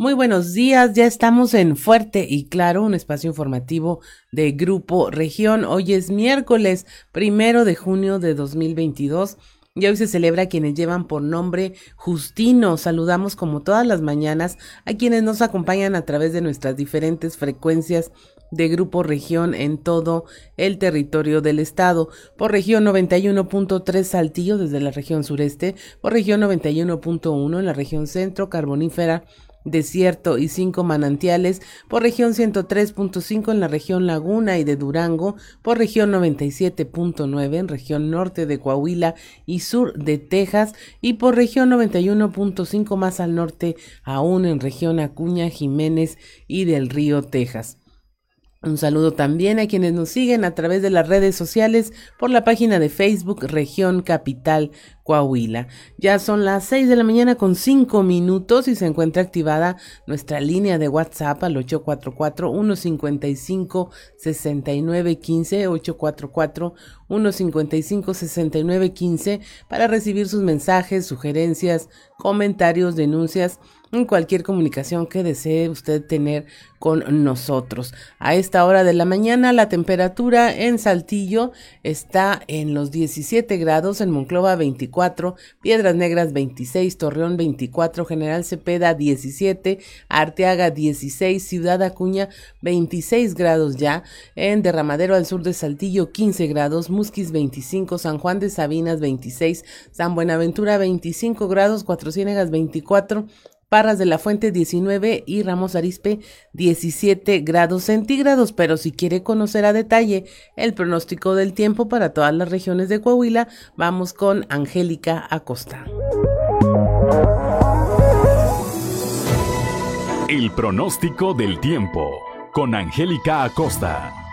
Muy buenos días, ya estamos en Fuerte y Claro, un espacio informativo de Grupo Región. Hoy es miércoles primero de junio de 2022 y hoy se celebra a quienes llevan por nombre Justino. Saludamos como todas las mañanas a quienes nos acompañan a través de nuestras diferentes frecuencias de Grupo Región en todo el territorio del estado. Por región 91.3 Saltillo desde la región sureste, por región 91.1 en la región centro carbonífera Desierto y cinco manantiales, por región 103.5 en la región Laguna y de Durango, por región 97.9 en región norte de Coahuila y sur de Texas y por región 91.5 más al norte aún en región Acuña, Jiménez y del Río, Texas. Un saludo también a quienes nos siguen a través de las redes sociales por la página de Facebook Región Capital Coahuila. Ya son las 6 de la mañana con 5 minutos y se encuentra activada nuestra línea de WhatsApp al 844-155-6915, 844-155-6915 para recibir sus mensajes, sugerencias, comentarios, denuncias en cualquier comunicación que desee usted tener con nosotros. A esta hora de la mañana la temperatura en Saltillo está en los 17 grados, en Monclova 24, Piedras Negras 26, Torreón 24, General Cepeda 17, Arteaga 16, Ciudad Acuña 26 grados ya, en Derramadero al sur de Saltillo 15 grados, Musquis 25, San Juan de Sabinas 26, San Buenaventura 25 grados, Cuatro Ciénegas 24, Parras de la Fuente 19 y Ramos Arispe 17 grados centígrados. Pero si quiere conocer a detalle el pronóstico del tiempo para todas las regiones de Coahuila, vamos con Angélica Acosta. El pronóstico del tiempo con Angélica Acosta.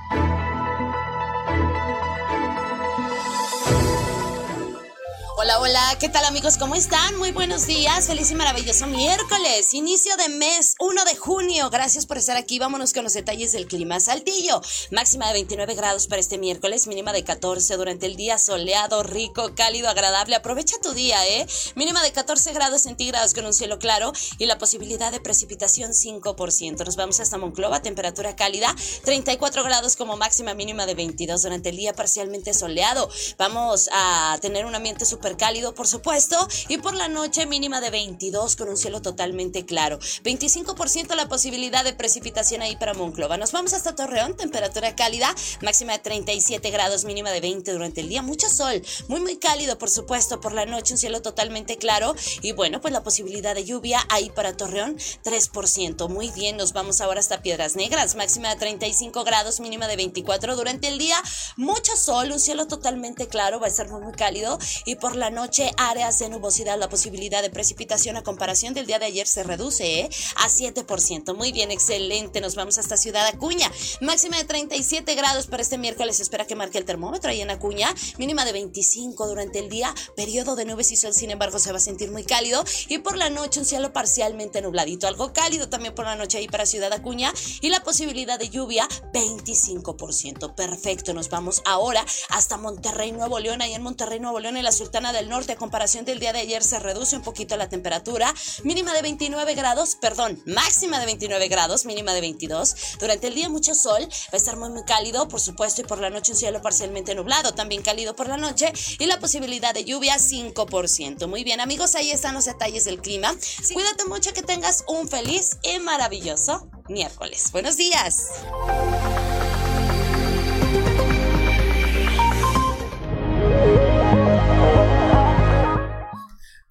Hola, hola, ¿qué tal amigos? ¿Cómo están? Muy buenos días, feliz y maravilloso miércoles, inicio de mes 1 de junio. Gracias por estar aquí, vámonos con los detalles del clima. Saltillo, máxima de 29 grados para este miércoles, mínima de 14 durante el día, soleado, rico, cálido, agradable. Aprovecha tu día, ¿eh? Mínima de 14 grados centígrados con un cielo claro y la posibilidad de precipitación 5%. Nos vamos hasta Monclova, temperatura cálida, 34 grados como máxima mínima de 22 durante el día, parcialmente soleado. Vamos a tener un ambiente súper cálido, por supuesto, y por la noche mínima de 22 con un cielo totalmente claro. 25% la posibilidad de precipitación ahí para Monclova. Nos vamos hasta Torreón, temperatura cálida, máxima de 37 grados, mínima de 20 durante el día. Mucho sol, muy muy cálido, por supuesto, por la noche un cielo totalmente claro y bueno, pues la posibilidad de lluvia ahí para Torreón 3%. Muy bien, nos vamos ahora hasta Piedras Negras, máxima de 35 grados, mínima de 24 durante el día. Mucho sol, un cielo totalmente claro, va a estar muy muy cálido y por la noche áreas de nubosidad, la posibilidad de precipitación a comparación del día de ayer se reduce ¿eh? a 7%. Muy bien, excelente. Nos vamos hasta Ciudad Acuña. Máxima de 37 grados para este miércoles. Espera que marque el termómetro ahí en Acuña. Mínima de 25 durante el día. Periodo de nubes y sol, sin embargo, se va a sentir muy cálido. Y por la noche un cielo parcialmente nubladito. Algo cálido también por la noche ahí para Ciudad Acuña. Y la posibilidad de lluvia 25%. Perfecto. Nos vamos ahora hasta Monterrey, Nuevo León. Ahí en Monterrey, Nuevo León, en la Sultana del Norte a comparación del día de ayer se reduce un poquito la temperatura, mínima de 29 grados, perdón, máxima de 29 grados, mínima de 22. Durante el día mucho sol, va a estar muy muy cálido, por supuesto, y por la noche un cielo parcialmente nublado, también cálido por la noche y la posibilidad de lluvia 5%. Muy bien, amigos, ahí están los detalles del clima. Cuídate mucho, que tengas un feliz y maravilloso miércoles. Buenos días.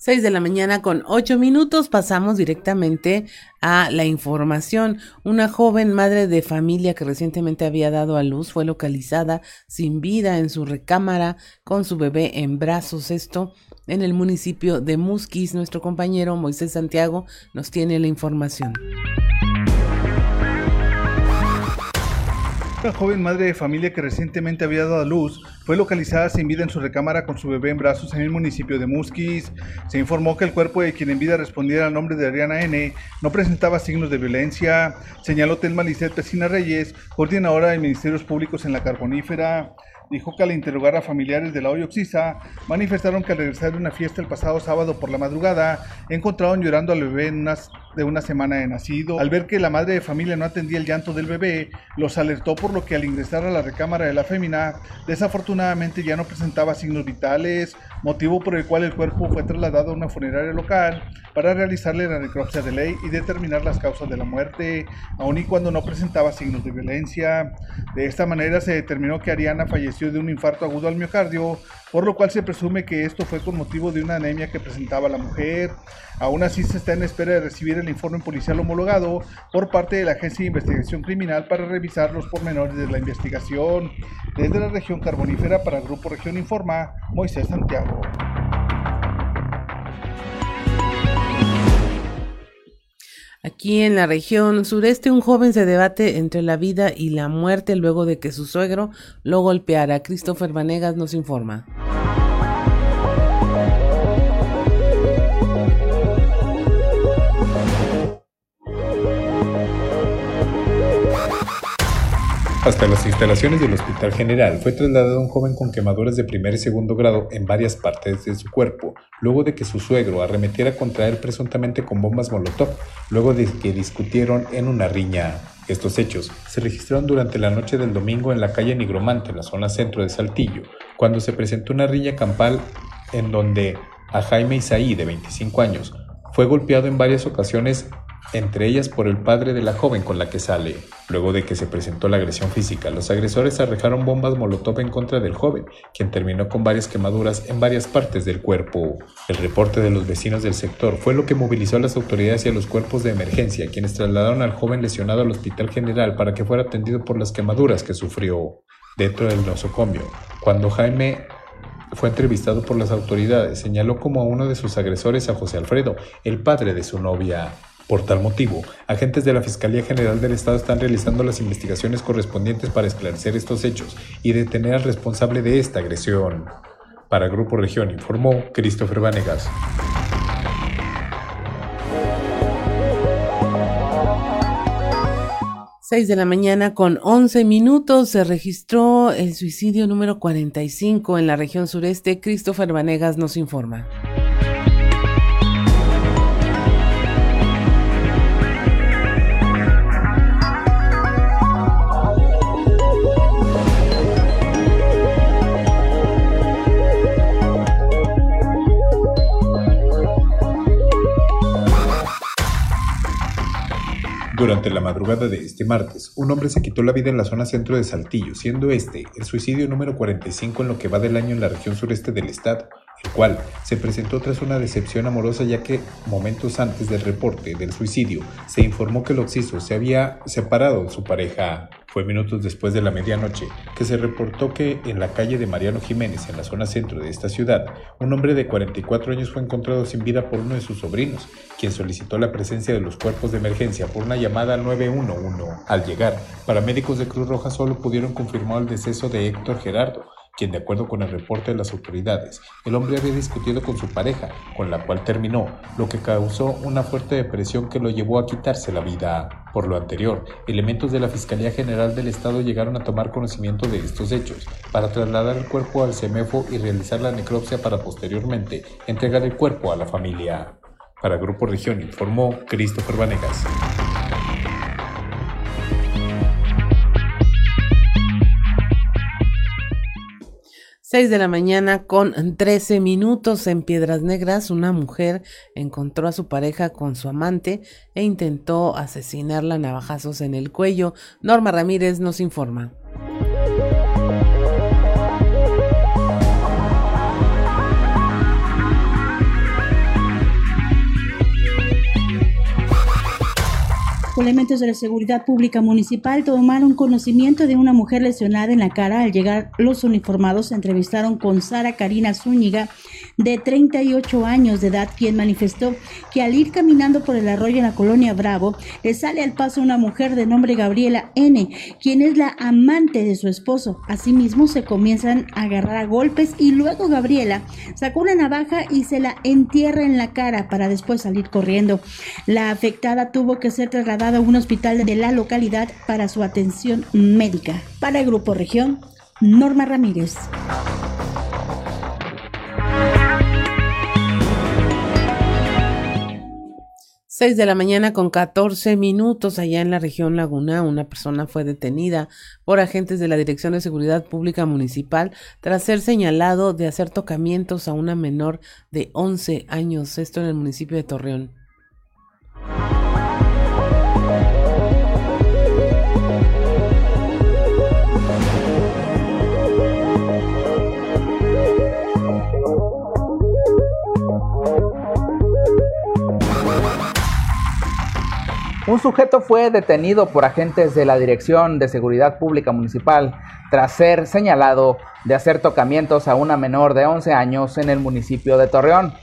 6 de la mañana con 8 minutos pasamos directamente a la información. Una joven madre de familia que recientemente había dado a luz fue localizada sin vida en su recámara con su bebé en brazos. Esto en el municipio de Musquis. Nuestro compañero Moisés Santiago nos tiene la información. Una joven madre de familia que recientemente había dado a luz fue localizada sin vida en su recámara con su bebé en brazos en el municipio de Musquis. Se informó que el cuerpo de quien en vida respondiera al nombre de Ariana N no presentaba signos de violencia, señaló Telma Lisset Pesina Reyes, coordinadora de Ministerios Públicos en la Carbonífera dijo que al interrogar a familiares de la hoyo Oxisa, manifestaron que al regresar de una fiesta el pasado sábado por la madrugada, encontraron llorando al bebé en de una semana de nacido. Al ver que la madre de familia no atendía el llanto del bebé, los alertó por lo que al ingresar a la recámara de la fémina, desafortunadamente ya no presentaba signos vitales, motivo por el cual el cuerpo fue trasladado a una funeraria local para realizarle la necropsia de ley y determinar las causas de la muerte, aun y cuando no presentaba signos de violencia. De esta manera se determinó que Ariana falleció de un infarto agudo al miocardio, por lo cual se presume que esto fue con motivo de una anemia que presentaba la mujer. Aún así se está en espera de recibir el informe policial homologado por parte de la Agencia de Investigación Criminal para revisar los pormenores de la investigación. Desde la región carbonífera para el Grupo Región Informa, Moisés Santiago. Aquí en la región sureste, un joven se debate entre la vida y la muerte luego de que su suegro lo golpeara. Christopher Vanegas nos informa. Hasta las instalaciones del Hospital General fue trasladado un joven con quemaduras de primer y segundo grado en varias partes de su cuerpo, luego de que su suegro arremetiera contra él presuntamente con bombas Molotov, luego de que discutieron en una riña. Estos hechos se registraron durante la noche del domingo en la calle Nigromante, en la zona centro de Saltillo, cuando se presentó una riña campal en donde a Jaime Isaí, de 25 años, fue golpeado en varias ocasiones entre ellas por el padre de la joven con la que sale. Luego de que se presentó la agresión física, los agresores arrejaron bombas molotov en contra del joven, quien terminó con varias quemaduras en varias partes del cuerpo. El reporte de los vecinos del sector fue lo que movilizó a las autoridades y a los cuerpos de emergencia, quienes trasladaron al joven lesionado al Hospital General para que fuera atendido por las quemaduras que sufrió. Dentro del nosocomio, cuando Jaime fue entrevistado por las autoridades, señaló como a uno de sus agresores a José Alfredo, el padre de su novia. Por tal motivo, agentes de la Fiscalía General del Estado están realizando las investigaciones correspondientes para esclarecer estos hechos y detener al responsable de esta agresión. Para Grupo Región informó Christopher Vanegas. Seis de la mañana con 11 minutos se registró el suicidio número 45 en la región sureste. Christopher Vanegas nos informa. Durante la madrugada de este martes, un hombre se quitó la vida en la zona centro de Saltillo, siendo este el suicidio número 45 en lo que va del año en la región sureste del estado, el cual se presentó tras una decepción amorosa ya que momentos antes del reporte del suicidio se informó que el occiso se había separado de su pareja. Fue minutos después de la medianoche que se reportó que en la calle de Mariano Jiménez, en la zona centro de esta ciudad, un hombre de 44 años fue encontrado sin vida por uno de sus sobrinos, quien solicitó la presencia de los cuerpos de emergencia por una llamada 911. Al llegar, paramédicos de Cruz Roja solo pudieron confirmar el deceso de Héctor Gerardo, quien de acuerdo con el reporte de las autoridades, el hombre había discutido con su pareja, con la cual terminó, lo que causó una fuerte depresión que lo llevó a quitarse la vida. Por lo anterior, elementos de la Fiscalía General del Estado llegaron a tomar conocimiento de estos hechos, para trasladar el cuerpo al CEMEFO y realizar la necropsia para posteriormente entregar el cuerpo a la familia. Para Grupo Región informó Christopher Vanegas. 6 de la mañana con 13 minutos en Piedras Negras, una mujer encontró a su pareja con su amante e intentó asesinarla a navajazos en el cuello. Norma Ramírez nos informa. Elementos de la Seguridad Pública Municipal tomaron conocimiento de una mujer lesionada en la cara. Al llegar los uniformados se entrevistaron con Sara Karina Zúñiga, de 38 años de edad, quien manifestó que al ir caminando por el arroyo en la colonia Bravo, le sale al paso una mujer de nombre Gabriela N., quien es la amante de su esposo. Asimismo, se comienzan a agarrar a golpes y luego Gabriela sacó una navaja y se la entierra en la cara para después salir corriendo. La afectada tuvo que ser trasladada a un hospital de la localidad para su atención médica. Para el Grupo Región, Norma Ramírez. 6 de la mañana con 14 minutos allá en la región Laguna, una persona fue detenida por agentes de la Dirección de Seguridad Pública Municipal tras ser señalado de hacer tocamientos a una menor de 11 años, esto en el municipio de Torreón. Un sujeto fue detenido por agentes de la Dirección de Seguridad Pública Municipal tras ser señalado de hacer tocamientos a una menor de 11 años en el municipio de Torreón.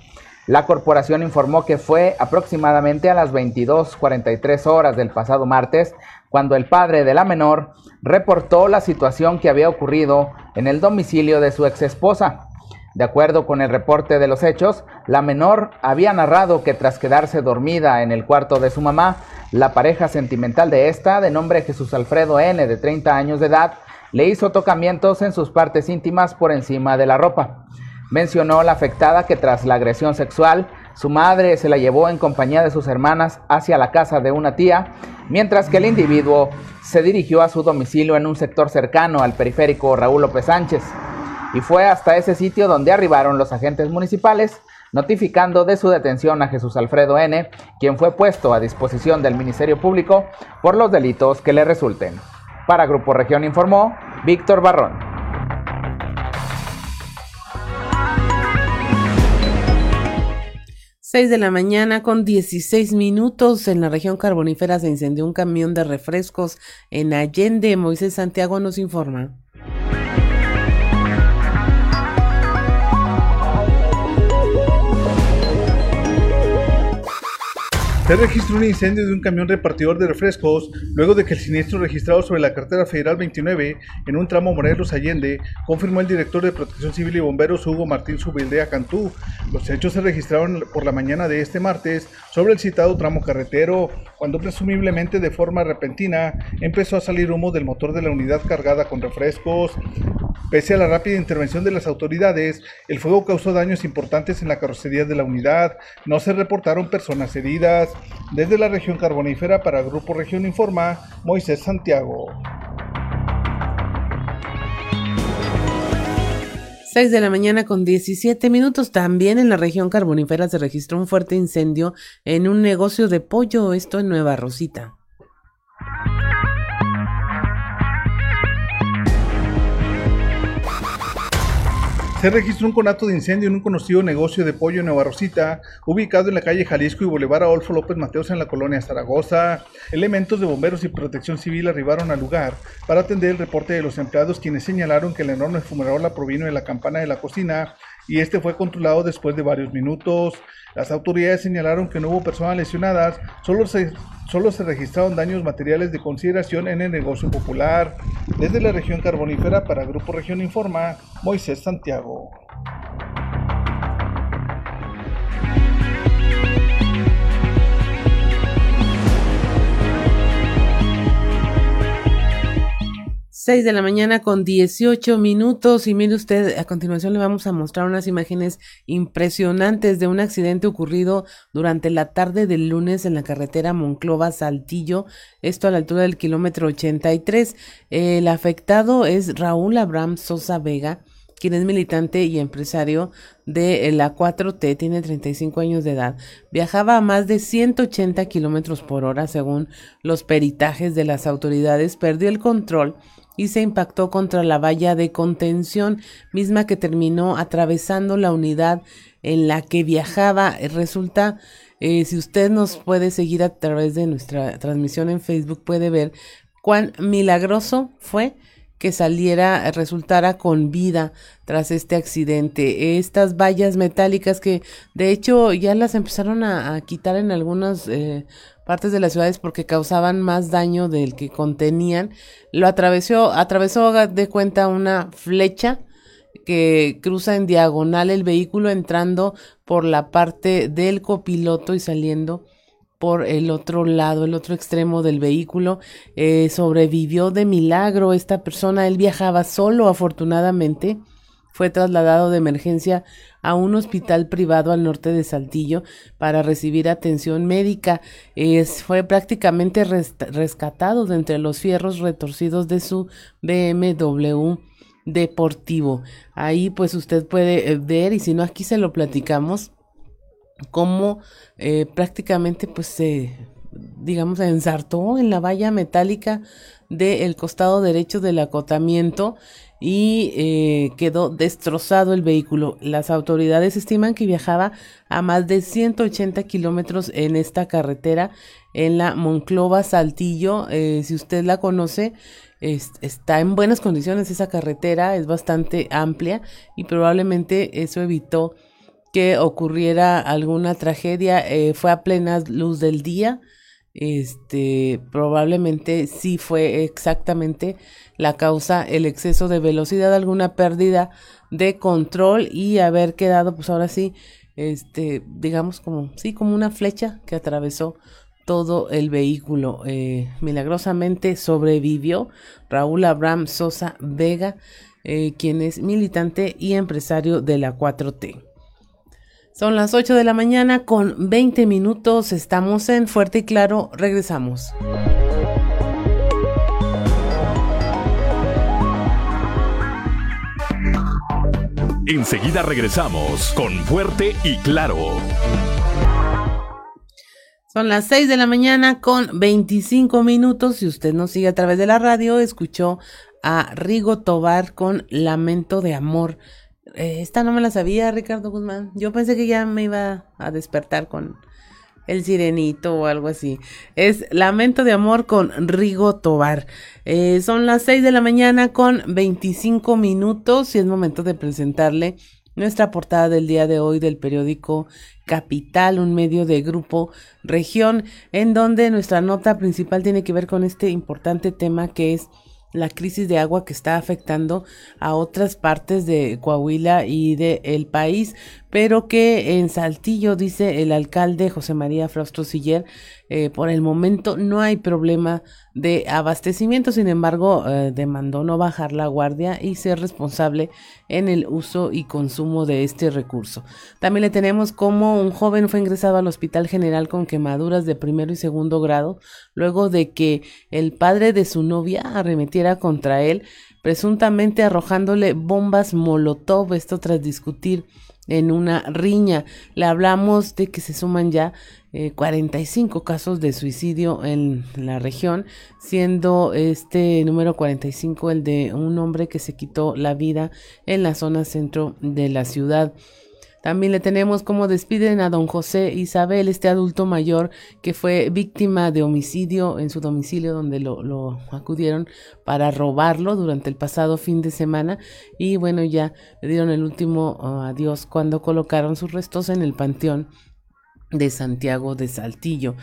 La corporación informó que fue aproximadamente a las 22:43 horas del pasado martes cuando el padre de la menor reportó la situación que había ocurrido en el domicilio de su ex esposa. De acuerdo con el reporte de los hechos, la menor había narrado que tras quedarse dormida en el cuarto de su mamá, la pareja sentimental de esta, de nombre Jesús Alfredo N, de 30 años de edad, le hizo tocamientos en sus partes íntimas por encima de la ropa. Mencionó la afectada que tras la agresión sexual, su madre se la llevó en compañía de sus hermanas hacia la casa de una tía, mientras que el individuo se dirigió a su domicilio en un sector cercano al periférico Raúl López Sánchez. Y fue hasta ese sitio donde arribaron los agentes municipales notificando de su detención a Jesús Alfredo N., quien fue puesto a disposición del Ministerio Público por los delitos que le resulten. Para Grupo Región informó Víctor Barrón. Seis de la mañana con 16 minutos en la región carbonífera se incendió un camión de refrescos en Allende. Moisés Santiago nos informa. Se registró un incendio de un camión repartidor de refrescos luego de que el siniestro registrado sobre la carretera federal 29 en un tramo Morelos Allende, confirmó el director de Protección Civil y Bomberos Hugo Martín Subildea Cantú. Los hechos se registraron por la mañana de este martes sobre el citado tramo carretero, cuando presumiblemente de forma repentina empezó a salir humo del motor de la unidad cargada con refrescos. Pese a la rápida intervención de las autoridades, el fuego causó daños importantes en la carrocería de la unidad. No se reportaron personas heridas. Desde la región carbonífera para Grupo Región Informa, Moisés Santiago. 6 de la mañana con 17 minutos. También en la región carbonífera se registró un fuerte incendio en un negocio de pollo, esto en Nueva Rosita. Se registró un conato de incendio en un conocido negocio de pollo en Nueva Rosita, ubicado en la calle Jalisco y Boulevard Adolfo López Mateos en la colonia Zaragoza. Elementos de bomberos y protección civil arribaron al lugar para atender el reporte de los empleados quienes señalaron que el enorme fumarola provino de la campana de la cocina y este fue controlado después de varios minutos. Las autoridades señalaron que no hubo personas lesionadas, solo se, solo se registraron daños materiales de consideración en el negocio popular. Desde la región carbonífera para Grupo Región Informa, Moisés Santiago. 6 de la mañana con 18 minutos y mire usted, a continuación le vamos a mostrar unas imágenes impresionantes de un accidente ocurrido durante la tarde del lunes en la carretera Monclova-Saltillo, esto a la altura del kilómetro 83. El afectado es Raúl Abraham Sosa Vega, quien es militante y empresario de la 4T, tiene 35 años de edad. Viajaba a más de 180 kilómetros por hora según los peritajes de las autoridades, perdió el control y se impactó contra la valla de contención, misma que terminó atravesando la unidad en la que viajaba. Resulta Eh, si usted nos puede seguir a través de nuestra transmisión en Facebook, puede ver cuán milagroso fue que saliera, resultara con vida tras este accidente. Estas vallas metálicas que de hecho ya las empezaron a, quitar en algunas eh, partes de las ciudades porque causaban más daño del que contenían. Lo atravesó, atravesó de cuenta una flecha que cruza en diagonal el vehículo entrando por la parte del copiloto y saliendo por el otro lado, el otro extremo del vehículo. Eh, sobrevivió de milagro esta persona. Él viajaba solo, afortunadamente. Fue trasladado de emergencia a un hospital privado al norte de Saltillo para recibir atención médica. fue prácticamente rescatado de entre los fierros retorcidos de su BMW deportivo. Ahí pues usted puede eh, ver y si no aquí se lo platicamos cómo eh, prácticamente pues se, digamos, ensartó en la valla metálica del costado derecho del acotamiento y eh, quedó destrozado el vehículo. Las autoridades estiman que viajaba a más de 180 kilómetros en esta carretera en la Monclova Saltillo. Eh, si usted la conoce, está en buenas condiciones esa carretera, es bastante amplia y probablemente eso evitó que ocurriera alguna tragedia. Eh, fue a plena luz del día. Este, probablemente sí fue exactamente la causa el exceso de velocidad, alguna pérdida de control y haber quedado, pues ahora sí, este, digamos como, sí, como una flecha que atravesó todo el vehículo. Eh, milagrosamente sobrevivió Raúl Abraham Sosa Vega, eh, quien es militante y empresario de la 4T. Son las 8 de la mañana con 20 minutos. Estamos en Fuerte y Claro. Regresamos. Enseguida regresamos con Fuerte y Claro. Son las 6 de la mañana con 25 minutos. Si usted nos sigue a través de la radio, escuchó a Rigo Tobar con Lamento de Amor. Eh, esta no me la sabía, Ricardo Guzmán. Yo pensé que ya me iba a despertar con el sirenito o algo así. Es Lamento de Amor con Rigo Tobar. Eh, son las 6 de la mañana con 25 minutos y es momento de presentarle nuestra portada del día de hoy del periódico Capital, un medio de grupo región, en donde nuestra nota principal tiene que ver con este importante tema que es la crisis de agua que está afectando a otras partes de Coahuila y del el país, pero que en Saltillo, dice el alcalde José María Fraustro Siller, eh, por el momento no hay problema de abastecimiento, sin embargo, eh, demandó no bajar la guardia y ser responsable en el uso y consumo de este recurso. También le tenemos como un joven fue ingresado al Hospital General con quemaduras de primero y segundo grado, luego de que el padre de su novia arremetiera contra él, presuntamente arrojándole bombas Molotov, esto tras discutir en una riña. Le hablamos de que se suman ya 45 eh, casos de suicidio en la región, siendo este número 45 el de un hombre que se quitó la vida en la zona centro de la ciudad. También le tenemos como despiden a don José Isabel, este adulto mayor que fue víctima de homicidio en su domicilio donde lo, lo, acudieron para robarlo durante el pasado fin de semana. Y bueno ya le dieron el último uh, adiós cuando colocaron sus restos en el panteón de Santiago de Saltillo.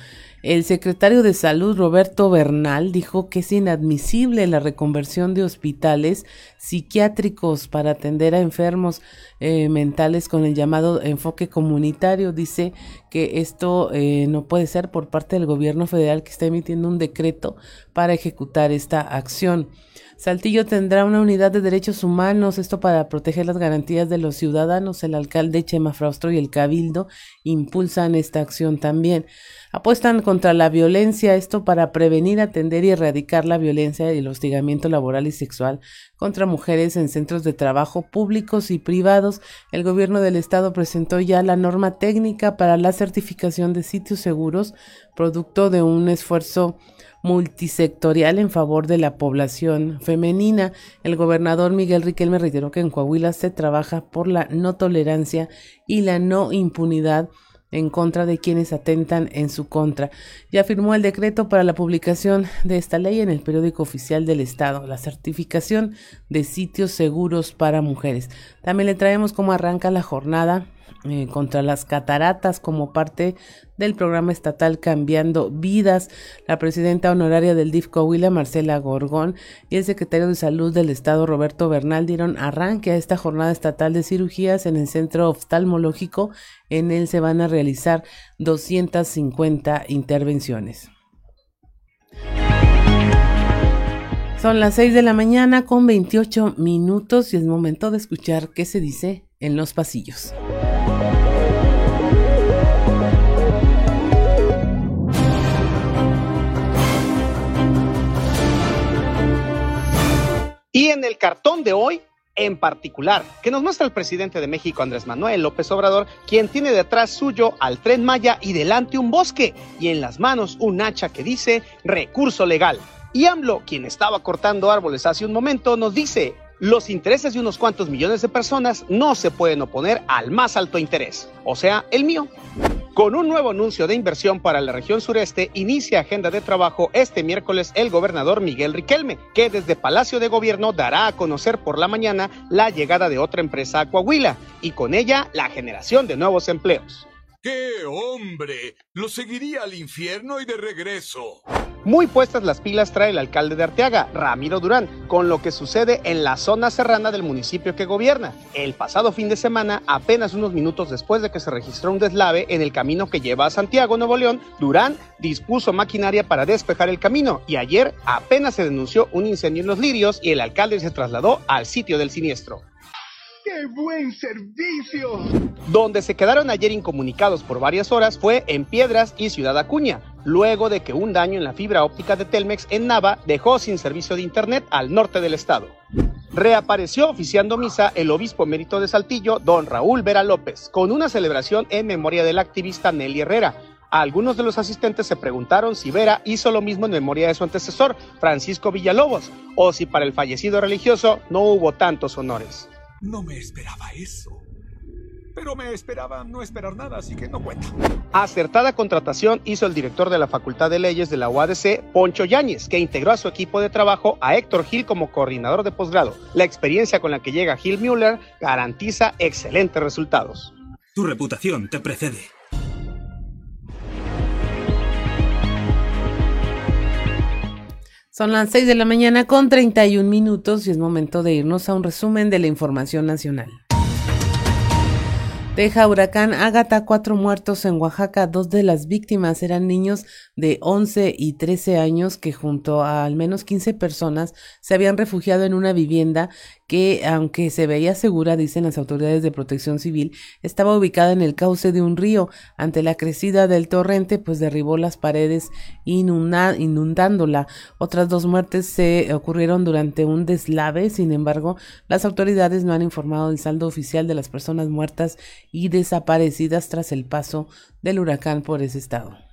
El secretario de Salud, Roberto Bernal, dijo que es inadmisible la reconversión de hospitales psiquiátricos para atender a enfermos eh, mentales con el llamado enfoque comunitario. Dice que esto eh, no puede ser por parte del gobierno federal que está emitiendo un decreto para ejecutar esta acción. Saltillo tendrá una unidad de derechos humanos, esto para proteger las garantías de los ciudadanos. El alcalde Chema Fraustro y el Cabildo impulsan esta acción también. Apuestan contra la violencia, esto para prevenir, atender y erradicar la violencia y el hostigamiento laboral y sexual contra mujeres en centros de trabajo públicos y privados. El gobierno del estado presentó ya la norma técnica para la certificación de sitios seguros, producto de un esfuerzo multisectorial en favor de la población femenina. El gobernador Miguel Riquelme reiteró que en Coahuila se trabaja por la no tolerancia y la no impunidad en contra de quienes atentan en su contra. Ya firmó el decreto para la publicación de esta ley en el periódico oficial del Estado, la certificación de sitios seguros para mujeres. También le traemos cómo arranca la jornada eh, contra las cataratas como parte del programa estatal Cambiando Vidas. La presidenta honoraria del DIF Coahuila, Marcela Gorgón, y el secretario de Salud del Estado, Roberto Bernal, dieron arranque a esta jornada estatal de cirugías en el centro oftalmológico. En él se van a realizar 250 intervenciones. Son las 6 de la mañana con 28 minutos y es momento de escuchar qué se dice en los pasillos. Y en el cartón de hoy, en particular, que nos muestra el presidente de México, Andrés Manuel López Obrador, quien tiene detrás suyo al tren Maya y delante un bosque, y en las manos un hacha que dice recurso legal. Y AMLO, quien estaba cortando árboles hace un momento, nos dice, los intereses de unos cuantos millones de personas no se pueden oponer al más alto interés, o sea, el mío. Con un nuevo anuncio de inversión para la región sureste, inicia agenda de trabajo este miércoles el gobernador Miguel Riquelme, que desde Palacio de Gobierno dará a conocer por la mañana la llegada de otra empresa a Coahuila y con ella la generación de nuevos empleos. ¡Qué hombre! Lo seguiría al infierno y de regreso. Muy puestas las pilas trae el alcalde de Arteaga, Ramiro Durán, con lo que sucede en la zona serrana del municipio que gobierna. El pasado fin de semana, apenas unos minutos después de que se registró un deslave en el camino que lleva a Santiago, Nuevo León, Durán dispuso maquinaria para despejar el camino y ayer apenas se denunció un incendio en los lirios y el alcalde se trasladó al sitio del siniestro. ¡Qué buen servicio! Donde se quedaron ayer incomunicados por varias horas fue en Piedras y Ciudad Acuña, luego de que un daño en la fibra óptica de Telmex en Nava dejó sin servicio de internet al norte del estado. Reapareció oficiando misa el obispo emérito de Saltillo, don Raúl Vera López, con una celebración en memoria del activista Nelly Herrera. Algunos de los asistentes se preguntaron si Vera hizo lo mismo en memoria de su antecesor, Francisco Villalobos, o si para el fallecido religioso no hubo tantos honores. No me esperaba eso. Pero me esperaba no esperar nada, así que no cuenta. Acertada contratación hizo el director de la Facultad de Leyes de la UADC, Poncho Yáñez, que integró a su equipo de trabajo a Héctor Gil como coordinador de posgrado. La experiencia con la que llega Gil Müller garantiza excelentes resultados. Tu reputación te precede. Son las 6 de la mañana con 31 minutos y es momento de irnos a un resumen de la información nacional. Deja huracán Ágata, cuatro muertos en Oaxaca. Dos de las víctimas eran niños de 11 y 13 años que junto a al menos 15 personas se habían refugiado en una vivienda que, aunque se veía segura, dicen las autoridades de protección civil, estaba ubicada en el cauce de un río. Ante la crecida del torrente, pues derribó las paredes inundándola. Otras dos muertes se ocurrieron durante un deslave. Sin embargo, las autoridades no han informado del saldo oficial de las personas muertas y desaparecidas tras el paso del huracán por ese estado.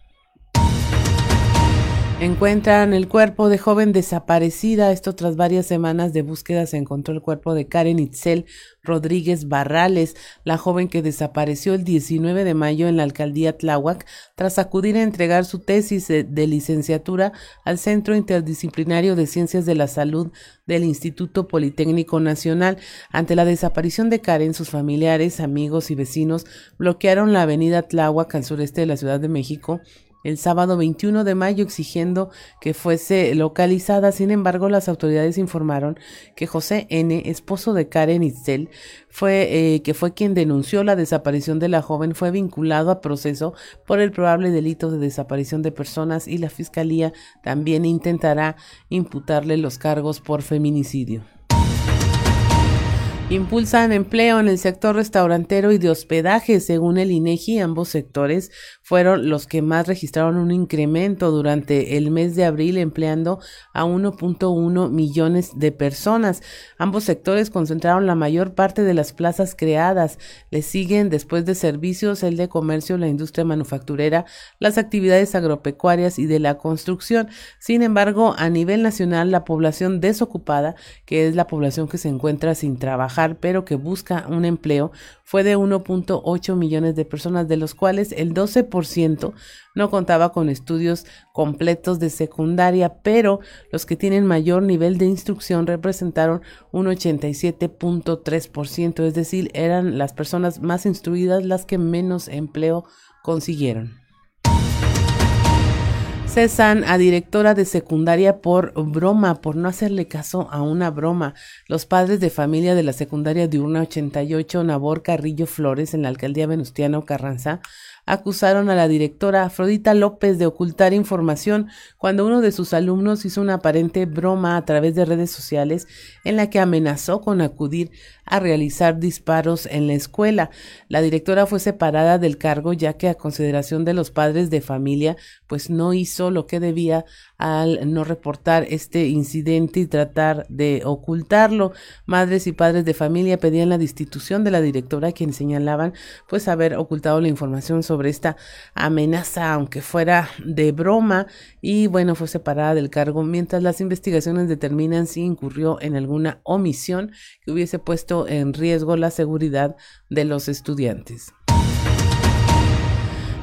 Encuentran el cuerpo de joven desaparecida. Esto tras varias semanas de búsqueda se encontró el cuerpo de Karen Itzel Rodríguez Barrales, la joven que desapareció el 19 de mayo en la alcaldía Tláhuac tras acudir a entregar su tesis de licenciatura al Centro Interdisciplinario de Ciencias de la Salud del Instituto Politécnico Nacional. Ante la desaparición de Karen, sus familiares, amigos y vecinos bloquearon la avenida Tláhuac al sureste de la Ciudad de México el sábado 21 de mayo exigiendo que fuese localizada. Sin embargo, las autoridades informaron que José N., esposo de Karen Itzel, fue, eh, que fue quien denunció la desaparición de la joven, fue vinculado a proceso por el probable delito de desaparición de personas y la Fiscalía también intentará imputarle los cargos por feminicidio. Impulsan empleo en el sector restaurantero y de hospedaje. Según el INEGI, ambos sectores fueron los que más registraron un incremento durante el mes de abril, empleando a 1.1 millones de personas. Ambos sectores concentraron la mayor parte de las plazas creadas. Le siguen después de servicios el de comercio, la industria manufacturera, las actividades agropecuarias y de la construcción. Sin embargo, a nivel nacional, la población desocupada, que es la población que se encuentra sin trabajar, pero que busca un empleo, fue de 1.8 millones de personas, de los cuales el 12% no contaba con estudios completos de secundaria, pero los que tienen mayor nivel de instrucción representaron un 87.3%, es decir, eran las personas más instruidas las que menos empleo consiguieron. Cesan a directora de secundaria por broma, por no hacerle caso a una broma. Los padres de familia de la secundaria de una 88 Nabor Carrillo Flores en la alcaldía Venustiano Carranza acusaron a la directora Afrodita López de ocultar información cuando uno de sus alumnos hizo una aparente broma a través de redes sociales en la que amenazó con acudir a realizar disparos en la escuela. La directora fue separada del cargo ya que a consideración de los padres de familia pues no hizo lo que debía al no reportar este incidente y tratar de ocultarlo. Madres y padres de familia pedían la destitución de la directora, quien señalaban pues haber ocultado la información sobre esta amenaza, aunque fuera de broma, y bueno, fue separada del cargo mientras las investigaciones determinan si incurrió en alguna omisión que hubiese puesto en riesgo la seguridad de los estudiantes.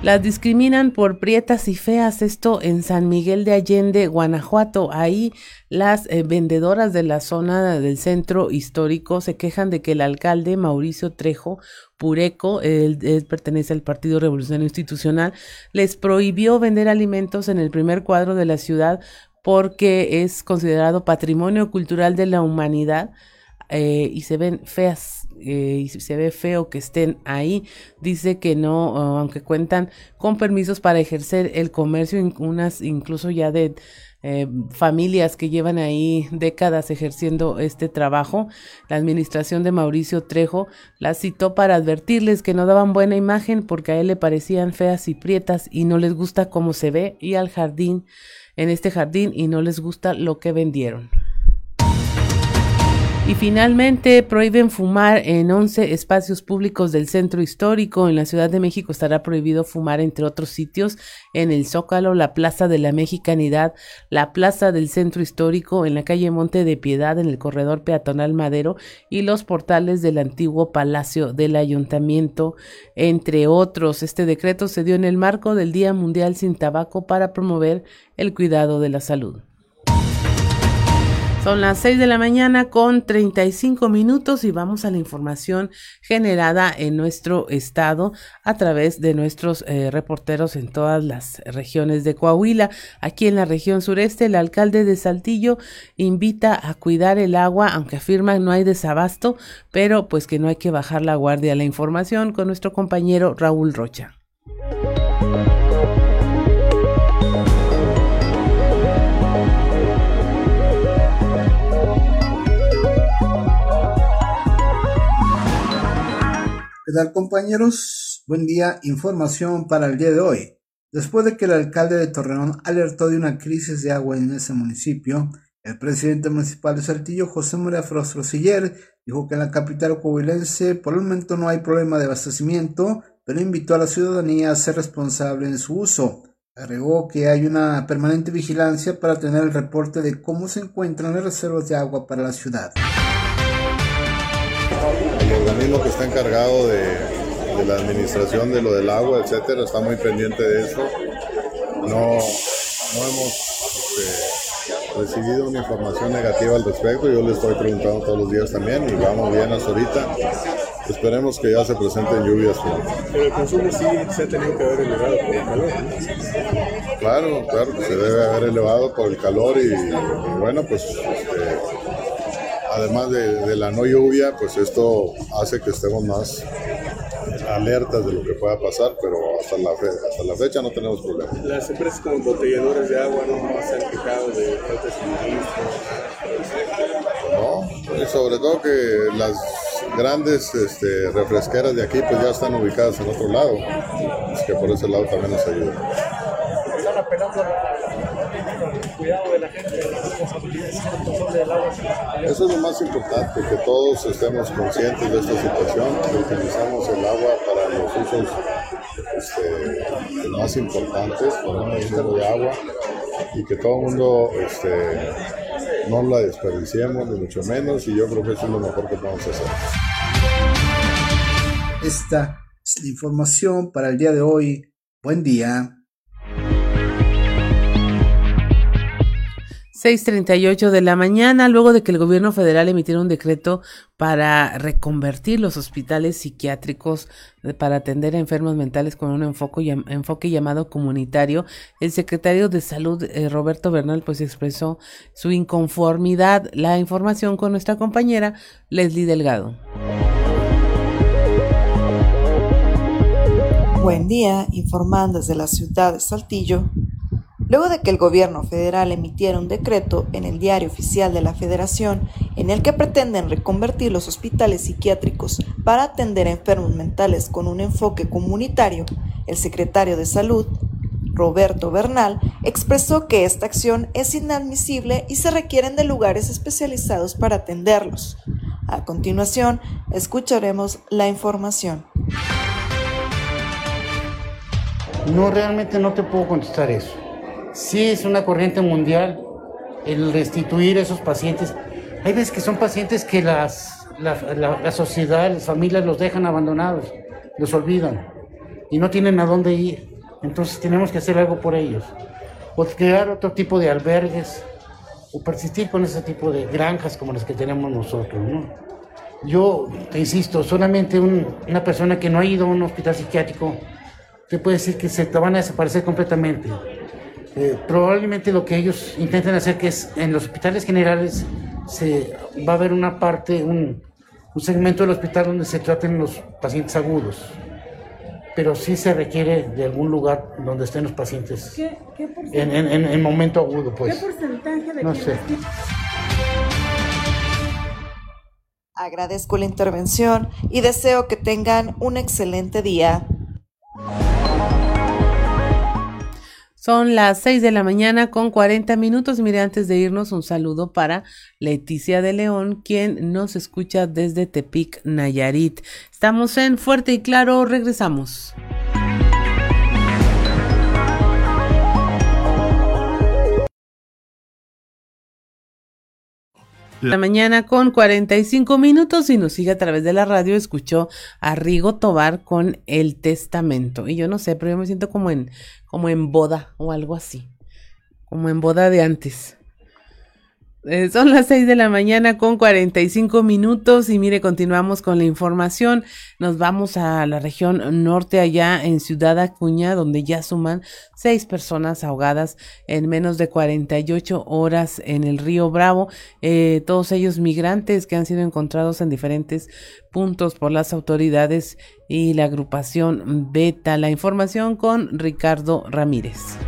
Las discriminan por prietas y feas, esto en San Miguel de Allende, Guanajuato. Ahí las eh, vendedoras de la zona del centro histórico se quejan de que el alcalde Mauricio Trejo Pureco, él, pertenece al Partido Revolucionario Institucional, les prohibió vender alimentos en el primer cuadro de la ciudad porque es considerado patrimonio cultural de la humanidad eh, y se ven feas eh, y se ve feo que estén ahí. Dice que no, aunque cuentan con permisos para ejercer el comercio, unas incluso ya de eh, familias que llevan ahí décadas ejerciendo este trabajo. La administración de Mauricio Trejo las citó para advertirles que no daban buena imagen porque a él le parecían feas y prietas y no les gusta cómo se ve y al jardín, en este jardín y no les gusta lo que vendieron. Y finalmente prohíben fumar en 11 espacios públicos del centro histórico. En la Ciudad de México estará prohibido fumar entre otros sitios en el Zócalo, la Plaza de la Mexicanidad, la Plaza del Centro Histórico, en la calle Monte de Piedad, en el corredor peatonal Madero y los portales del antiguo Palacio del Ayuntamiento, entre otros. Este decreto se dio en el marco del Día Mundial sin Tabaco para promover el cuidado de la salud. Son las 6 de la mañana con 35 minutos y vamos a la información generada en nuestro estado a través de nuestros eh, reporteros en todas las regiones de Coahuila. Aquí en la región sureste, el alcalde de Saltillo invita a cuidar el agua, aunque afirma no hay desabasto, pero pues que no hay que bajar la guardia. La información con nuestro compañero Raúl Rocha. ¿Qué tal compañeros? Buen día, información para el día de hoy. Después de que el alcalde de Torreón alertó de una crisis de agua en ese municipio, el presidente municipal de Saltillo, José María Frostro Siller, dijo que en la capital coahuilense por el momento no hay problema de abastecimiento, pero invitó a la ciudadanía a ser responsable en su uso. Agregó que hay una permanente vigilancia para tener el reporte de cómo se encuentran las reservas de agua para la ciudad el organismo que está encargado de, la administración de lo del agua, etcétera, está muy pendiente de esto. No, hemos este, recibido una información negativa al respecto. Yo le estoy preguntando todos los días también y vamos bien hasta ahorita. Esperemos que ya se presenten lluvias Pero el consumo sí se ha tenido que haber elevado por el calor. Claro, claro, se debe haber elevado por el calor y, bueno, pues este, además de, la no lluvia, pues esto hace que estemos más alertas de lo que pueda pasar, pero hasta la, hasta la fecha no tenemos problemas. Las empresas como botelladores de agua no se han quejado de falta de suministro. No, y sobre todo que las, grandes este, refresqueras de aquí pues ya están ubicadas en otro lado, así que por ese lado también nos ayuda. Están apelando cuidado de la gente, la responsabilidad del agua. Eso es lo más importante, que todos estemos conscientes de esta situación, que utilizamos el agua para los usos este, más importantes, para el consumo de agua, y que todo el mundo este, no la desperdiciemos, ni mucho menos, y yo creo que eso es lo mejor que podemos hacer. Esta es la información para el día de hoy. Buen día. 6.38 de la mañana, luego de que el gobierno federal emitiera un decreto para reconvertir los hospitales psiquiátricos para atender a enfermos mentales con un enfoque, enfoque llamado comunitario, el secretario de Salud, eh, Roberto Bernal, pues expresó su inconformidad. La información con nuestra compañera Leslie Delgado. Buen día, informando desde la ciudad de Saltillo. Luego de que el gobierno federal emitiera un decreto en el diario oficial de la federación en el que pretenden reconvertir los hospitales psiquiátricos para atender a enfermos mentales con un enfoque comunitario, el secretario de Salud, Roberto Bernal, expresó que esta acción es inadmisible y se requieren de lugares especializados para atenderlos. A continuación, escucharemos la información. No, realmente no te puedo contestar eso sí es una corriente mundial el restituir esos pacientes. Hay veces que son pacientes que las, la, sociedad, las familias los dejan abandonados, los olvidan y no tienen a dónde ir. Entonces tenemos que hacer algo por ellos. O crear otro tipo de albergues o persistir con ese tipo de granjas como las que tenemos nosotros. Yo te insisto, solamente una persona que no ha ido a un hospital psiquiátrico te puede decir que se te van a desaparecer completamente. Eh, probablemente lo que ellos intentan hacer que es en los hospitales generales se va a haber una parte, un, segmento del hospital donde se traten los pacientes agudos, pero sí se requiere de algún lugar donde estén los pacientes en, en, momento agudo, pues. ¿Qué porcentaje de no sé. Agradezco la intervención y deseo que tengan un excelente día. Son las 6 de la mañana con 40 minutos. Mire, antes de irnos, un saludo para Leticia de León, quien nos escucha desde Tepic, Nayarit. Estamos en Fuerte y Claro, regresamos. La mañana con 45 minutos y nos sigue a través de la radio, escuchó a Rigo Tobar con El Testamento. Y yo no sé, pero yo me siento como en, como en boda o algo así, como en boda de antes. Eh, son las 6 de la mañana con 45 minutos y mire, continuamos con la información. Nos vamos a la región norte, allá en Ciudad Acuña, donde ya suman seis personas ahogadas en menos de 48 horas en el río Bravo. Eh, todos ellos migrantes que han sido encontrados en diferentes puntos por las autoridades y la agrupación Beta. La información con Ricardo Ramírez.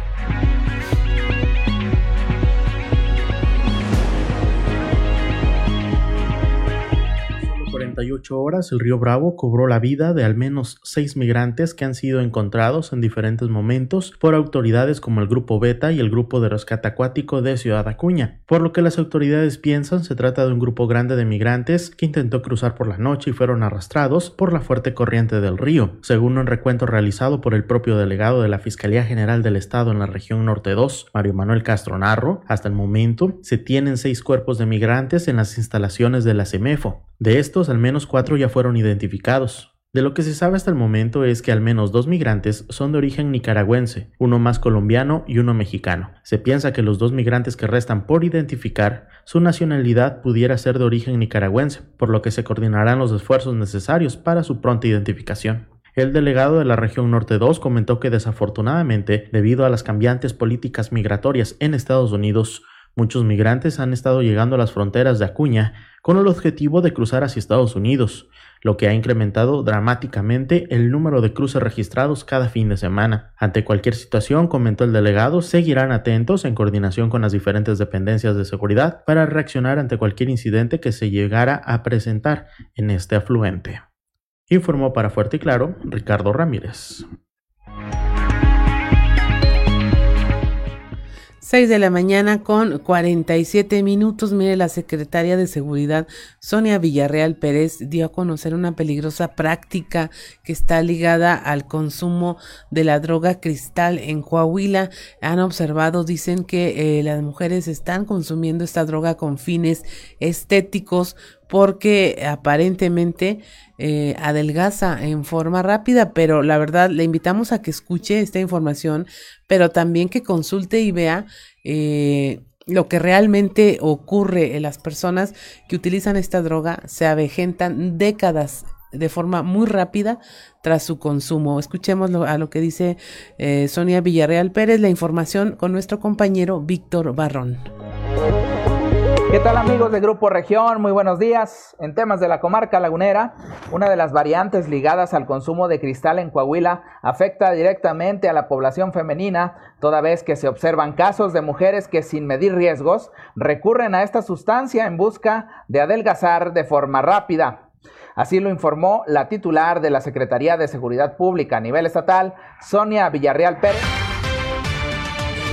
48 horas, el río Bravo cobró la vida de al menos seis migrantes que han sido encontrados en diferentes momentos por autoridades como el Grupo Beta y el Grupo de Rescate Acuático de Ciudad Acuña. Por lo que las autoridades piensan se trata de un grupo grande de migrantes que intentó cruzar por la noche y fueron arrastrados por la fuerte corriente del río. Según un recuento realizado por el propio delegado de la Fiscalía General del Estado en la región Norte 2, Mario Manuel Castro Narro, hasta el momento se tienen seis cuerpos de migrantes en las instalaciones de la CEMEFO. De estos, al menos cuatro ya fueron identificados. De lo que se sabe hasta el momento es que al menos dos migrantes son de origen nicaragüense, uno más colombiano y uno mexicano. Se piensa que los dos migrantes que restan por identificar, su nacionalidad pudiera ser de origen nicaragüense, por lo que se coordinarán los esfuerzos necesarios para su pronta identificación. El delegado de la región Norte 2 comentó que desafortunadamente, debido a las cambiantes políticas migratorias en Estados Unidos, Muchos migrantes han estado llegando a las fronteras de Acuña con el objetivo de cruzar hacia Estados Unidos, lo que ha incrementado dramáticamente el número de cruces registrados cada fin de semana. Ante cualquier situación, comentó el delegado, seguirán atentos en coordinación con las diferentes dependencias de seguridad para reaccionar ante cualquier incidente que se llegara a presentar en este afluente. Informó para Fuerte y Claro Ricardo Ramírez. 6 de la mañana con 47 minutos. Mire, la secretaria de Seguridad, Sonia Villarreal Pérez, dio a conocer una peligrosa práctica que está ligada al consumo de la droga cristal en Coahuila. Han observado, dicen que eh, las mujeres están consumiendo esta droga con fines estéticos porque aparentemente eh, adelgaza en forma rápida, pero la verdad le invitamos a que escuche esta información, pero también que consulte y vea eh, lo que realmente ocurre en las personas que utilizan esta droga, se avejentan décadas de forma muy rápida tras su consumo. Escuchemos a lo que dice eh, Sonia Villarreal Pérez, la información con nuestro compañero Víctor Barrón. ¿Qué tal amigos de Grupo Región? Muy buenos días. En temas de la comarca lagunera, una de las variantes ligadas al consumo de cristal en Coahuila afecta directamente a la población femenina, toda vez que se observan casos de mujeres que sin medir riesgos recurren a esta sustancia en busca de adelgazar de forma rápida. Así lo informó la titular de la Secretaría de Seguridad Pública a nivel estatal, Sonia Villarreal Pérez.